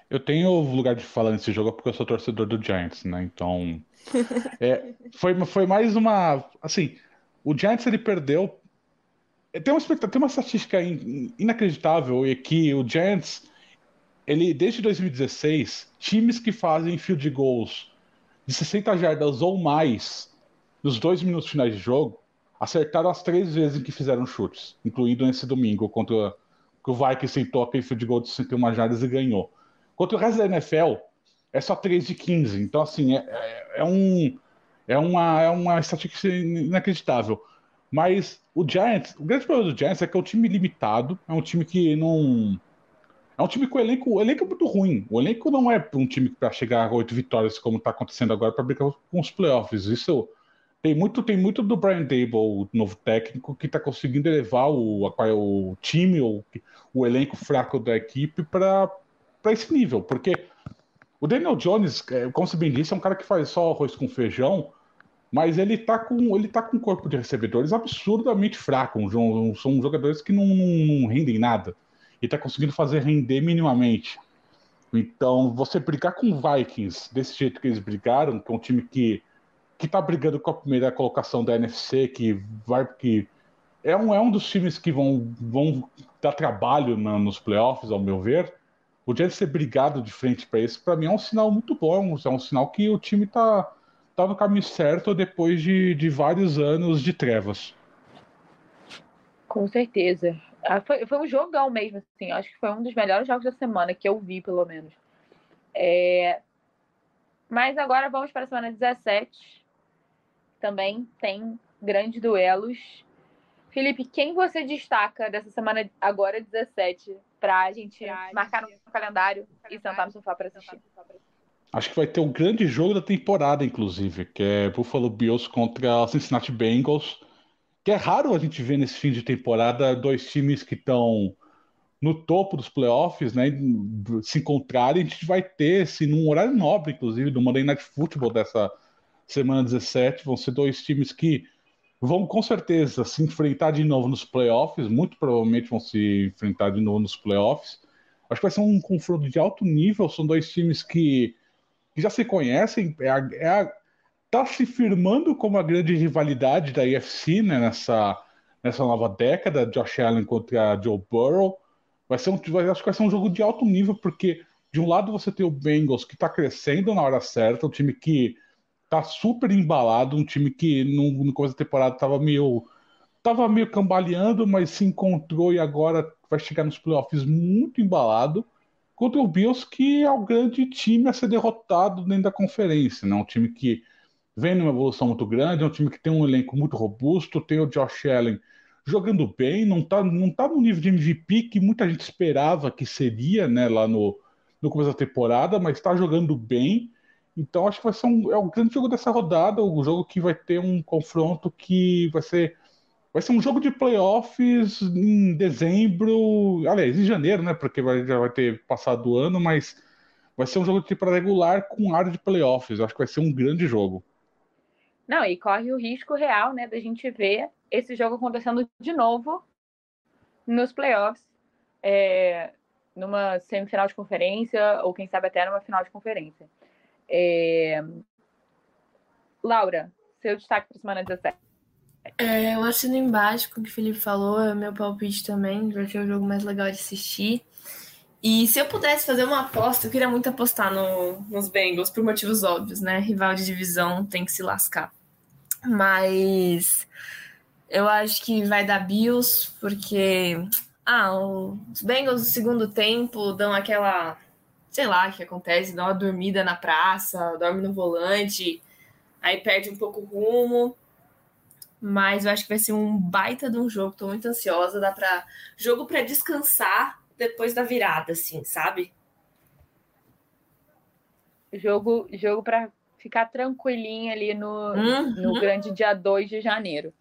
Eu tenho lugar de falar nesse jogo porque eu sou torcedor do Giants, né? Então. é, foi, foi mais uma. Assim, o Giants ele perdeu. É, tem uma, tem uma estatística in, inacreditável e que o Giants, ele desde 2016, times que fazem field goals de 60 jardas ou mais nos dois minutos finais de jogo, acertaram as três vezes em que fizeram chutes, incluindo esse domingo, contra que o Vikings sentou aquele field goal de 61 jardas e ganhou. Contra o resto da NFL, é só 3 de 15. Então, assim, é, é, é um, é, uma, é uma estatística inacreditável. Mas o Giants, o grande problema do Giants é que é um time limitado, é um time que não. É um time com elenco, o elenco é muito ruim. O elenco não é um time para chegar a oito vitórias, como está acontecendo agora, para brincar com os playoffs. Isso tem muito, tem muito do Brian Dable, o novo técnico, que está conseguindo elevar o, o time, o, o elenco fraco da equipe para esse nível. Porque o Daniel Jones, é, como você bem disse, é um cara que faz só arroz com feijão, mas ele tá com ele tá com um corpo de recebedores absurdamente fraco. São jogadores que não, não rendem nada. E tá conseguindo fazer render minimamente. Então, você brigar com Vikings desse jeito que eles brigaram, que é um time que que tá brigando com a primeira colocação da NFC, que vai que é um, é um dos times que vão, vão dar trabalho na, nos playoffs, ao meu ver. O Giants ser brigado de frente para isso, para mim é um sinal muito bom, é um sinal que o time tá, tá no caminho certo depois de, de vários anos de trevas. Com certeza. Ah, foi, foi um jogão mesmo, assim. Acho que foi um dos melhores jogos da semana que eu vi, pelo menos. É... Mas agora vamos para a semana 17 também tem grandes duelos. Felipe, quem você destaca dessa semana agora 17 para a gente marcar no calendário e sentar no sofá para assistir? Acho que vai ter o um grande jogo da temporada, inclusive, que é Buffalo Bills contra Cincinnati Bengals. Que é raro a gente ver nesse fim de temporada dois times que estão no topo dos playoffs, né, se encontrarem, a gente vai ter esse num horário nobre, inclusive, do Monday Night Football dessa semana 17, vão ser dois times que vão com certeza se enfrentar de novo nos playoffs, muito provavelmente vão se enfrentar de novo nos playoffs. Acho que vai ser um confronto de alto nível, são dois times que, que já se conhecem, é a, é a, tá se firmando como a grande rivalidade da UFC né, nessa, nessa nova década, Josh Allen contra Joe Burrow. Vai ser um, vai, acho que vai ser um jogo de alto nível, porque de um lado você tem o Bengals que está crescendo na hora certa, um time que tá super embalado, um time que no, no começo da temporada estava meio tava meio cambaleando, mas se encontrou e agora vai chegar nos playoffs muito embalado. Contra o Bills, que é o grande time a ser derrotado dentro da conferência, né? Um time que vem numa evolução muito grande, é um time que tem um elenco muito robusto, tem o Josh Allen jogando bem, não tá, não tá no nível de MVP que muita gente esperava que seria, né, lá no, no começo da temporada, mas está jogando bem. Então acho que vai ser um, é o grande jogo dessa rodada, o jogo que vai ter um confronto que vai ser vai ser um jogo de playoffs em dezembro, aliás, em janeiro, né, porque vai, já vai ter passado o ano, mas vai ser um jogo de temporada regular com área de playoffs. acho que vai ser um grande jogo. Não, e corre o risco real, né, da gente ver esse jogo acontecendo de novo nos playoffs, é, numa semifinal de conferência, ou quem sabe até numa final de conferência. É... Laura, seu destaque para semana 17. É, eu assino embaixo com o que o Felipe falou, é o meu palpite também, vai ser o jogo mais legal de assistir. E se eu pudesse fazer uma aposta, eu queria muito apostar no, nos Bengals, por motivos óbvios, né? Rival de divisão tem que se lascar. Mas eu acho que vai dar Bills, porque ah, os Bengals no segundo tempo dão aquela, sei lá, o que acontece, dão uma dormida na praça, dorme no volante, aí perde um pouco o rumo. Mas eu acho que vai ser um baita de um jogo, tô muito ansiosa, dá para jogo para descansar depois da virada, assim, sabe? Jogo, jogo para ficar tranquilinha ali no, uhum. no grande dia 2 de janeiro.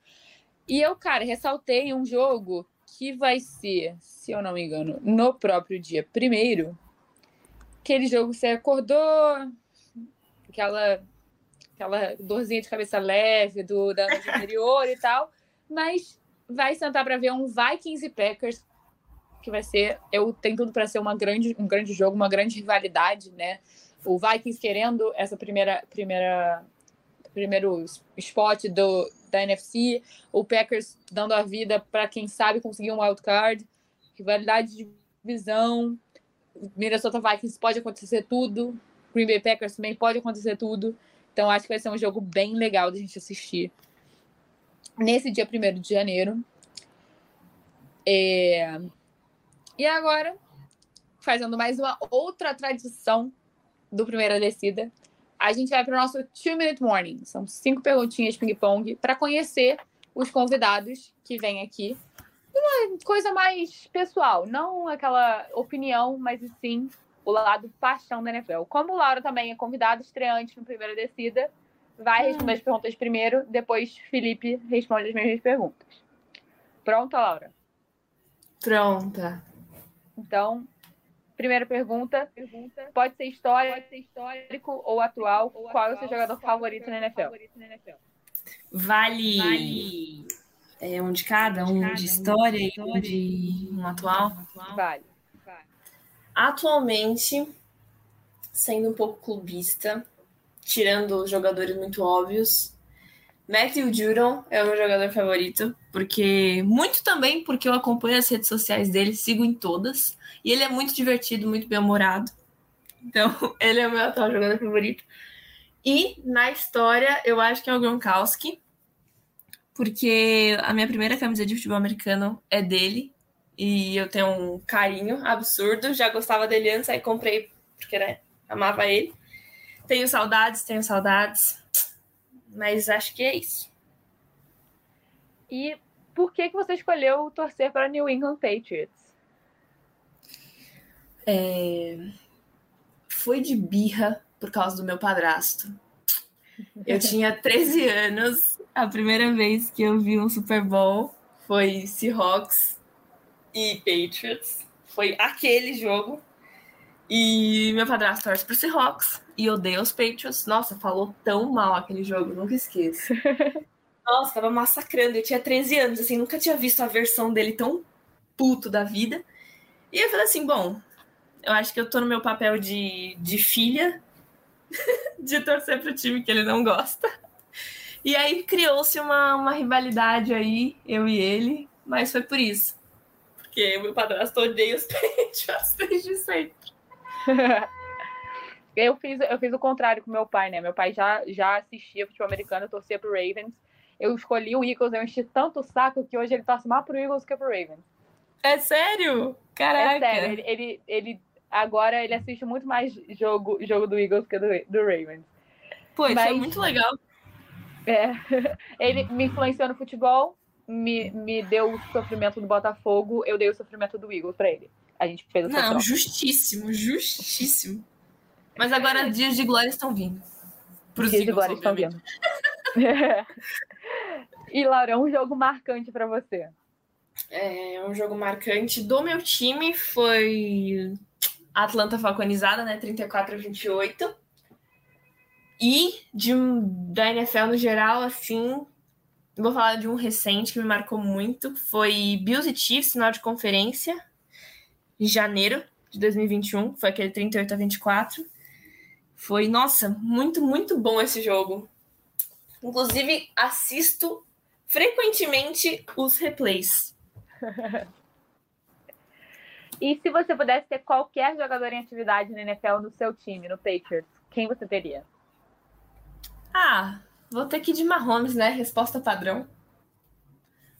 E eu, cara, ressaltei um jogo que vai ser, se eu não me engano, no próprio dia primeiro. Aquele jogo que você acordou, aquela, aquela dorzinha de cabeça leve do, da noite anterior e tal, mas vai sentar para ver um Vikings e Packers que vai ser, eu tenho tudo para ser uma grande, um grande jogo, uma grande rivalidade, né? O Vikings querendo essa primeira primeira primeiro spot do, da NFC, o Packers dando a vida para quem sabe conseguir um wild card, rivalidade de divisão, Minnesota Vikings pode acontecer tudo, Green Bay Packers também pode acontecer tudo. Então acho que vai ser um jogo bem legal de a gente assistir nesse dia 1 de janeiro. É... E agora, fazendo mais uma outra tradição do Primeira Descida, a gente vai para o nosso Two Minute Morning. São cinco perguntinhas ping-pong para conhecer os convidados que vêm aqui. Uma coisa mais pessoal, não aquela opinião, mas sim o lado paixão da NFL. Como o Laura também é convidado estreante no Primeira Descida, vai hum. responder as perguntas primeiro, depois Felipe responde as mesmas perguntas. Pronta, Laura? Pronta. Então, Primeira pergunta, pergunta pode ser história, pode ser histórico ou atual. Ou qual atual, é o seu jogador favorito na NFL? Vale, vale. É, um de cada, um de, história e um de um atual? Vale. Atualmente, sendo um pouco clubista, tirando os jogadores muito óbvios, Matthew Judon é o meu jogador favorito, porque muito também porque eu acompanho as redes sociais dele, sigo em todas. E ele é muito divertido, muito bem-humorado. Então, ele é o meu atual jogador favorito. E na história, eu acho que é o Gronkowski, porque a minha primeira camisa de futebol americano é dele. E eu tenho um carinho absurdo. Já gostava dele antes, aí comprei porque né, amava ele. Tenho saudades, tenho saudades. Mas acho que é isso. E por que, que você escolheu torcer para New England Patriots? É... Foi de birra por causa do meu padrasto. Eu tinha 13 anos, a primeira vez que eu vi um Super Bowl foi Seahawks e Patriots. Foi aquele jogo. E meu padrasto torce pro Seahawks e odeia os Patriots. Nossa, falou tão mal aquele jogo, nunca esqueço. Nossa, tava massacrando. Eu tinha 13 anos, assim, nunca tinha visto a versão dele tão puto da vida. E eu falei assim: bom, eu acho que eu tô no meu papel de, de filha, de torcer pro time que ele não gosta. E aí criou-se uma, uma rivalidade aí, eu e ele, mas foi por isso. Porque meu padrasto odeia os Patriots desde sempre. eu, fiz, eu fiz o contrário com meu pai, né? Meu pai já, já assistia futebol americano, torcia pro Ravens eu escolhi o Eagles, eu enchi tanto o saco que hoje ele torce mais pro Eagles que pro Ravens. É sério? Caraca. É sério, ele, ele, ele agora ele assiste muito mais jogo, jogo do Eagles que do, do Ravens. Pô, isso é muito legal. É, ele me influenciou no futebol, me, me deu o sofrimento do Botafogo, eu dei o sofrimento do Eagles pra ele. A gente fez o Não, justíssimo, justíssimo. Mas agora dias de glória estão vindo. Pros dias Eagles, de glória estão vindo. E, Laura, um jogo marcante para você? É, um jogo marcante do meu time foi Atlanta Falconizada, né? 34 a 28. E de, da NFL no geral, assim, vou falar de um recente que me marcou muito. Foi Bills e Chiefs, final de conferência, em janeiro de 2021. Foi aquele 38 a 24. Foi, nossa, muito, muito bom esse jogo. Inclusive, assisto frequentemente os replays. e se você pudesse ter qualquer jogador em atividade na NFL no seu time, no Patriots, quem você teria? Ah, vou ter que ir de Mahomes, né? Resposta padrão.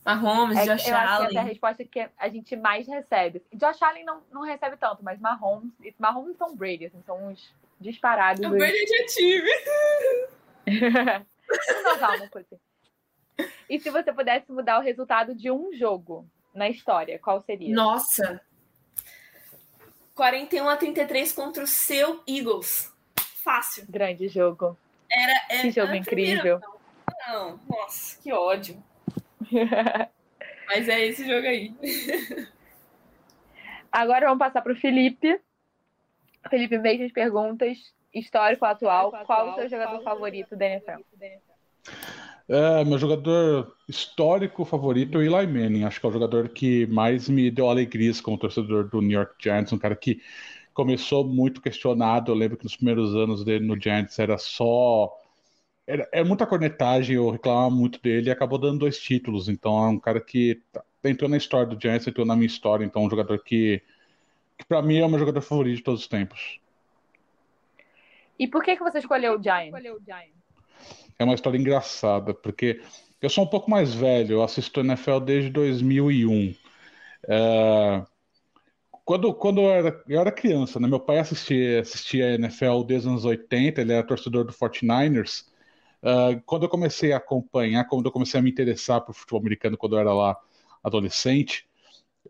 Mahomes, é, Josh eu Allen. Acho que essa é a resposta que a gente mais recebe. Josh Allen não, não recebe tanto, mas Mahomes, Mahomes são Brady, assim, são os disparados. O Brady é time. não, calma, coisa. E se você pudesse mudar o resultado de um jogo na história, qual seria? Nossa! 41 a 33 contra o seu Eagles. Fácil. Grande jogo. Era, era que jogo incrível. Não, nossa, que ódio. Mas é esse jogo aí. Agora vamos passar para o Felipe. Felipe, mesmas perguntas. Histórico atual. Qual, qual o seu jogador favorito da NFL? É, meu jogador histórico favorito é o Eli Manning. Acho que é o jogador que mais me deu alegrias como torcedor do New York Giants. Um cara que começou muito questionado. Eu lembro que nos primeiros anos dele no Giants era só. Era, era muita cornetagem, eu reclamava muito dele e acabou dando dois títulos. Então é um cara que tá, entrou na história do Giants, entrou na minha história. Então é um jogador que, que para mim é o meu jogador favorito de todos os tempos. E por que, que você escolheu o Giants? é uma história engraçada, porque eu sou um pouco mais velho, eu assisto NFL desde 2001. É, quando, quando eu, era, eu era criança, né, meu pai assistia, assistia NFL desde os anos 80, ele era torcedor do 49ers. Uh, quando eu comecei a acompanhar, quando eu comecei a me interessar por futebol americano, quando eu era lá adolescente,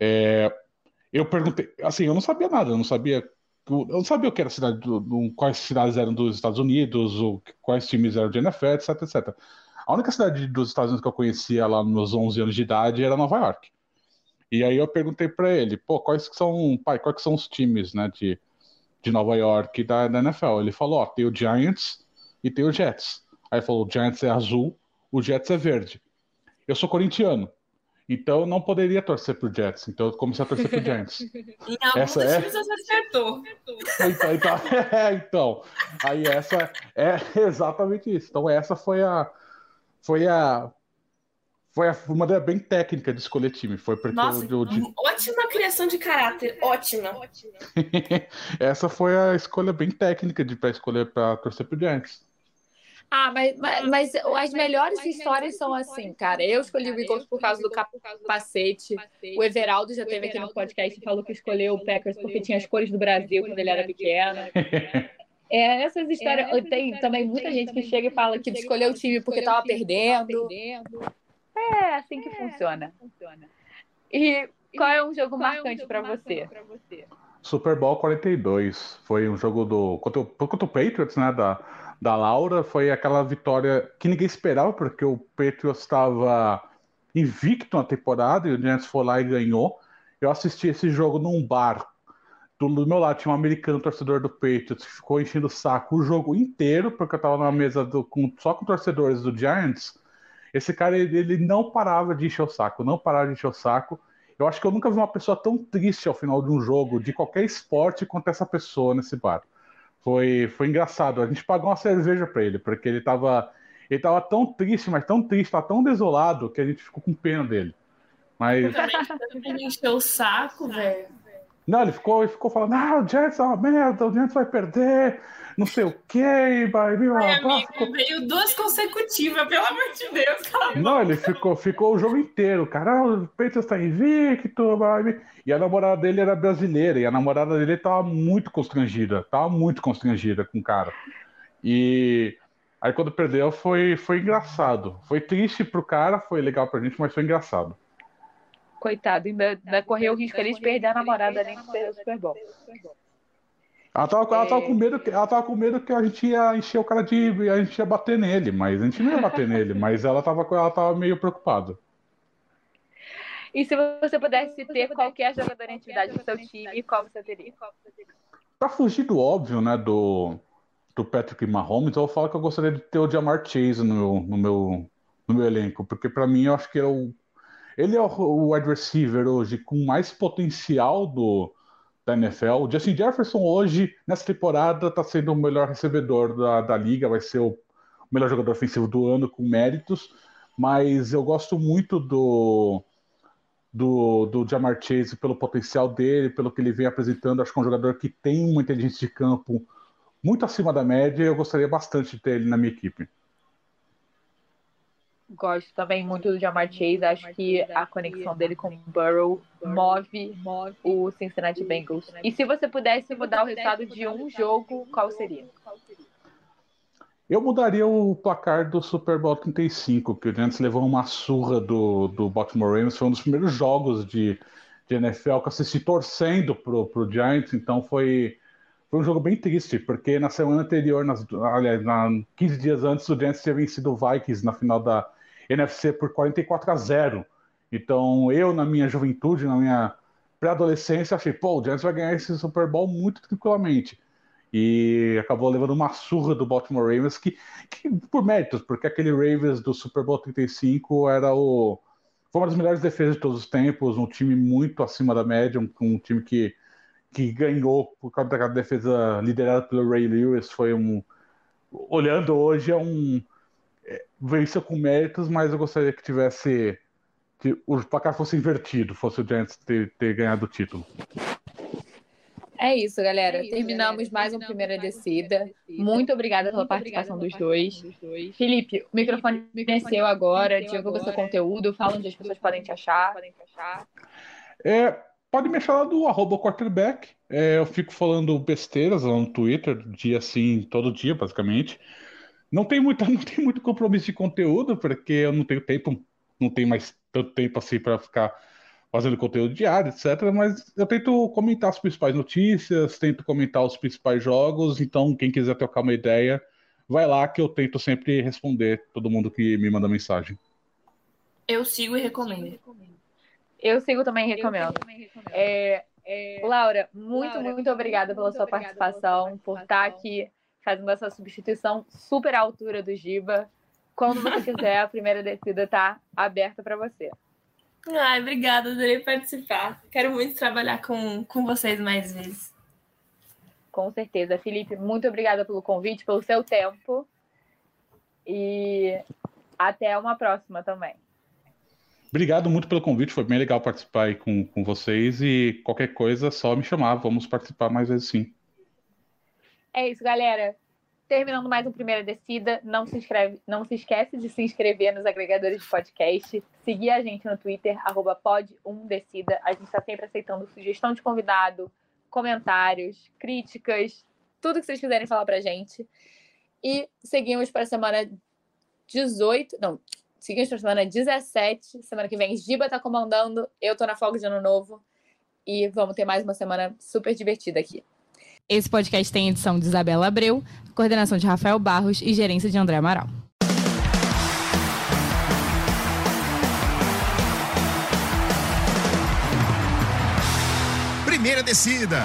é, eu perguntei, assim, eu não sabia nada, eu não sabia eu não sabia o que era cidade, do, quais cidades eram dos Estados Unidos, ou quais times eram de NFL, etc, etc. A única cidade dos Estados Unidos que eu conhecia lá nos meus 11 anos de idade era Nova York. E aí eu perguntei para ele, pô, quais que são, pai, quais que são os times, né, de, de Nova York da, da NFL? Ele falou, ó, tem o Giants e tem o Jets. Aí falou, o Giants é azul, o Jets é verde. Eu sou corintiano. Então eu não poderia torcer pro Jets. Então eu comecei a torcer pro Giants. em essa é... você acertou. Então, então, é, então, aí essa é exatamente isso. Então essa foi a foi a foi uma maneira bem técnica de escolher time. Foi porque Nossa, eu, eu, ótima criação de caráter, ótima. essa foi a escolha bem técnica de para escolher para torcer pro Giants. Ah, mas, mas, mas as melhores histórias são assim, cara. Eu escolhi o Eagles por causa do capacete. O Everaldo já teve aqui no podcast e falou que escolheu o Packers porque tinha as cores do Brasil quando ele era pequeno. É, essas histórias. É, tem histórias, também muita gente que chega e fala que escolheu o time porque estava perdendo. É assim que é, funciona. funciona. E qual é um jogo marcante é um para você? você? Super Bowl 42. Foi um jogo do. Contra, contra o Patriots, né? Da, da Laura. Foi aquela vitória que ninguém esperava, porque o Patriots estava invicto na temporada e o Giants foi lá e ganhou. Eu assisti esse jogo num bar. Do, do meu lado tinha um americano torcedor do Patriots que ficou enchendo o saco o jogo inteiro, porque eu tava numa mesa do, com, só com torcedores do Giants. Esse cara, ele, ele não parava de encher o saco, não parava de encher o saco. Eu acho que eu nunca vi uma pessoa tão triste ao final de um jogo, de qualquer esporte, quanto essa pessoa nesse bar. Foi, foi engraçado. A gente pagou uma cerveja para ele, porque ele tava, ele tava tão triste, mas tão triste, tava tão desolado, que a gente ficou com pena dele. Mas. Encheu o saco, velho. Não, ele ficou, ele ficou falando, ah, o Jets é uma merda, o Jets vai perder, não sei o quê, vai, Ai, amigo, ficou... veio duas consecutivas, pelo amor de Deus, cala Não, ele ficou, ficou o jogo inteiro, cara, ah, o Patriots tá invicto, vai, e a namorada dele era brasileira, e a namorada dele tava muito constrangida, tava muito constrangida com o cara. E aí quando perdeu foi, foi engraçado, foi triste pro cara, foi legal pra gente, mas foi engraçado coitado, ainda, ainda correu o risco ali de perder a namorada além de perder o Super Bowl. Ela tava, ela, tava com medo, ela tava com medo que a gente ia encher o cara de. A gente ia bater nele, mas a gente não ia bater nele, mas ela tava, ela tava meio preocupada. E se você pudesse ter qualquer jogador em atividade do seu time, qual você teria? Pra fugir do óbvio, né, do, do Patrick Mahomes, eu vou falar que eu gostaria de ter o Jamar Chase no meu, no meu, no meu elenco, porque para mim eu acho que é o ele é o wide receiver hoje com mais potencial do, da NFL. O Justin Jefferson hoje, nessa temporada, está sendo o melhor recebedor da, da liga, vai ser o melhor jogador ofensivo do ano com méritos. Mas eu gosto muito do, do, do Jamar Chase pelo potencial dele, pelo que ele vem apresentando. Acho que é um jogador que tem uma inteligência de campo muito acima da média. Eu gostaria bastante de ter ele na minha equipe. Gosto também muito do Jamar Chase. Acho que a conexão dele com o Burrow move o Cincinnati Bengals. E se você pudesse mudar o resultado de um jogo, qual seria? Eu mudaria o placar do Super Bowl 35, que o Giants levou uma surra do, do Baltimore Ravens. Foi um dos primeiros jogos de, de NFL que eu assisti torcendo pro, pro Giants, então foi, foi um jogo bem triste, porque na semana anterior, nas, aliás, na, 15 dias antes, o Giants tinha vencido o Vikings na final da, NFC por 44 a 0. Então, eu, na minha juventude, na minha pré-adolescência, achei, pô, o Giants vai ganhar esse Super Bowl muito tranquilamente. E acabou levando uma surra do Baltimore Ravens, que, que por méritos, porque aquele Ravens do Super Bowl 35 era o. Foi uma das melhores defesas de todos os tempos, um time muito acima da média, um, um time que, que ganhou por causa da defesa liderada pelo Ray Lewis. Foi um. Olhando hoje, é um venceu com méritos, mas eu gostaria que tivesse. que o placar fosse invertido, fosse o Giants ter, ter ganhado o título. É isso, galera. É isso, Terminamos galera. mais uma primeira descida. Muito obrigada pela Muito participação, dos, dois. dos, dois. Felipe, o microfone, é seu agora. Divulga seu conteúdo. Fala onde as pessoas podem te achar. É, pode me lá do arroba quarterback. É, eu fico falando besteiras lá no Twitter, dia sim, todo dia, basicamente. Não tem, muita, não tem muito compromisso de conteúdo, porque eu não tenho tempo, não tenho mais tanto tempo assim para ficar fazendo conteúdo diário, etc. Mas eu tento comentar as principais notícias, tento comentar os principais jogos. Então, quem quiser trocar uma ideia, vai lá que eu tento sempre responder todo mundo que me manda mensagem. Eu sigo e recomendo. Eu sigo também e recomendo. É, é, Laura, muito, Laura, muito obrigada pela sua participação, participação, por estar aqui fazendo essa substituição super à altura do Giba. Quando você quiser, a primeira descida está aberta para você. Ai, obrigada, adorei participar. Quero muito trabalhar com, com vocês mais vezes. Com certeza. Felipe, muito obrigada pelo convite, pelo seu tempo. E até uma próxima também. Obrigado muito pelo convite, foi bem legal participar aí com, com vocês. E qualquer coisa, só me chamar, vamos participar mais vezes sim. É isso, galera. Terminando mais uma primeira descida, não se inscreve, não se esquece de se inscrever nos agregadores de podcast, seguir a gente no Twitter pod1decida. A gente está sempre aceitando sugestão de convidado, comentários, críticas, tudo que vocês quiserem falar pra gente. E seguimos para a semana 18. Não, seguimos para a semana 17. Semana que vem, Giba tá comandando. Eu tô na folga de ano novo. E vamos ter mais uma semana super divertida aqui. Esse podcast tem edição de Isabela Abreu, coordenação de Rafael Barros e gerência de André Amaral. Primeira descida.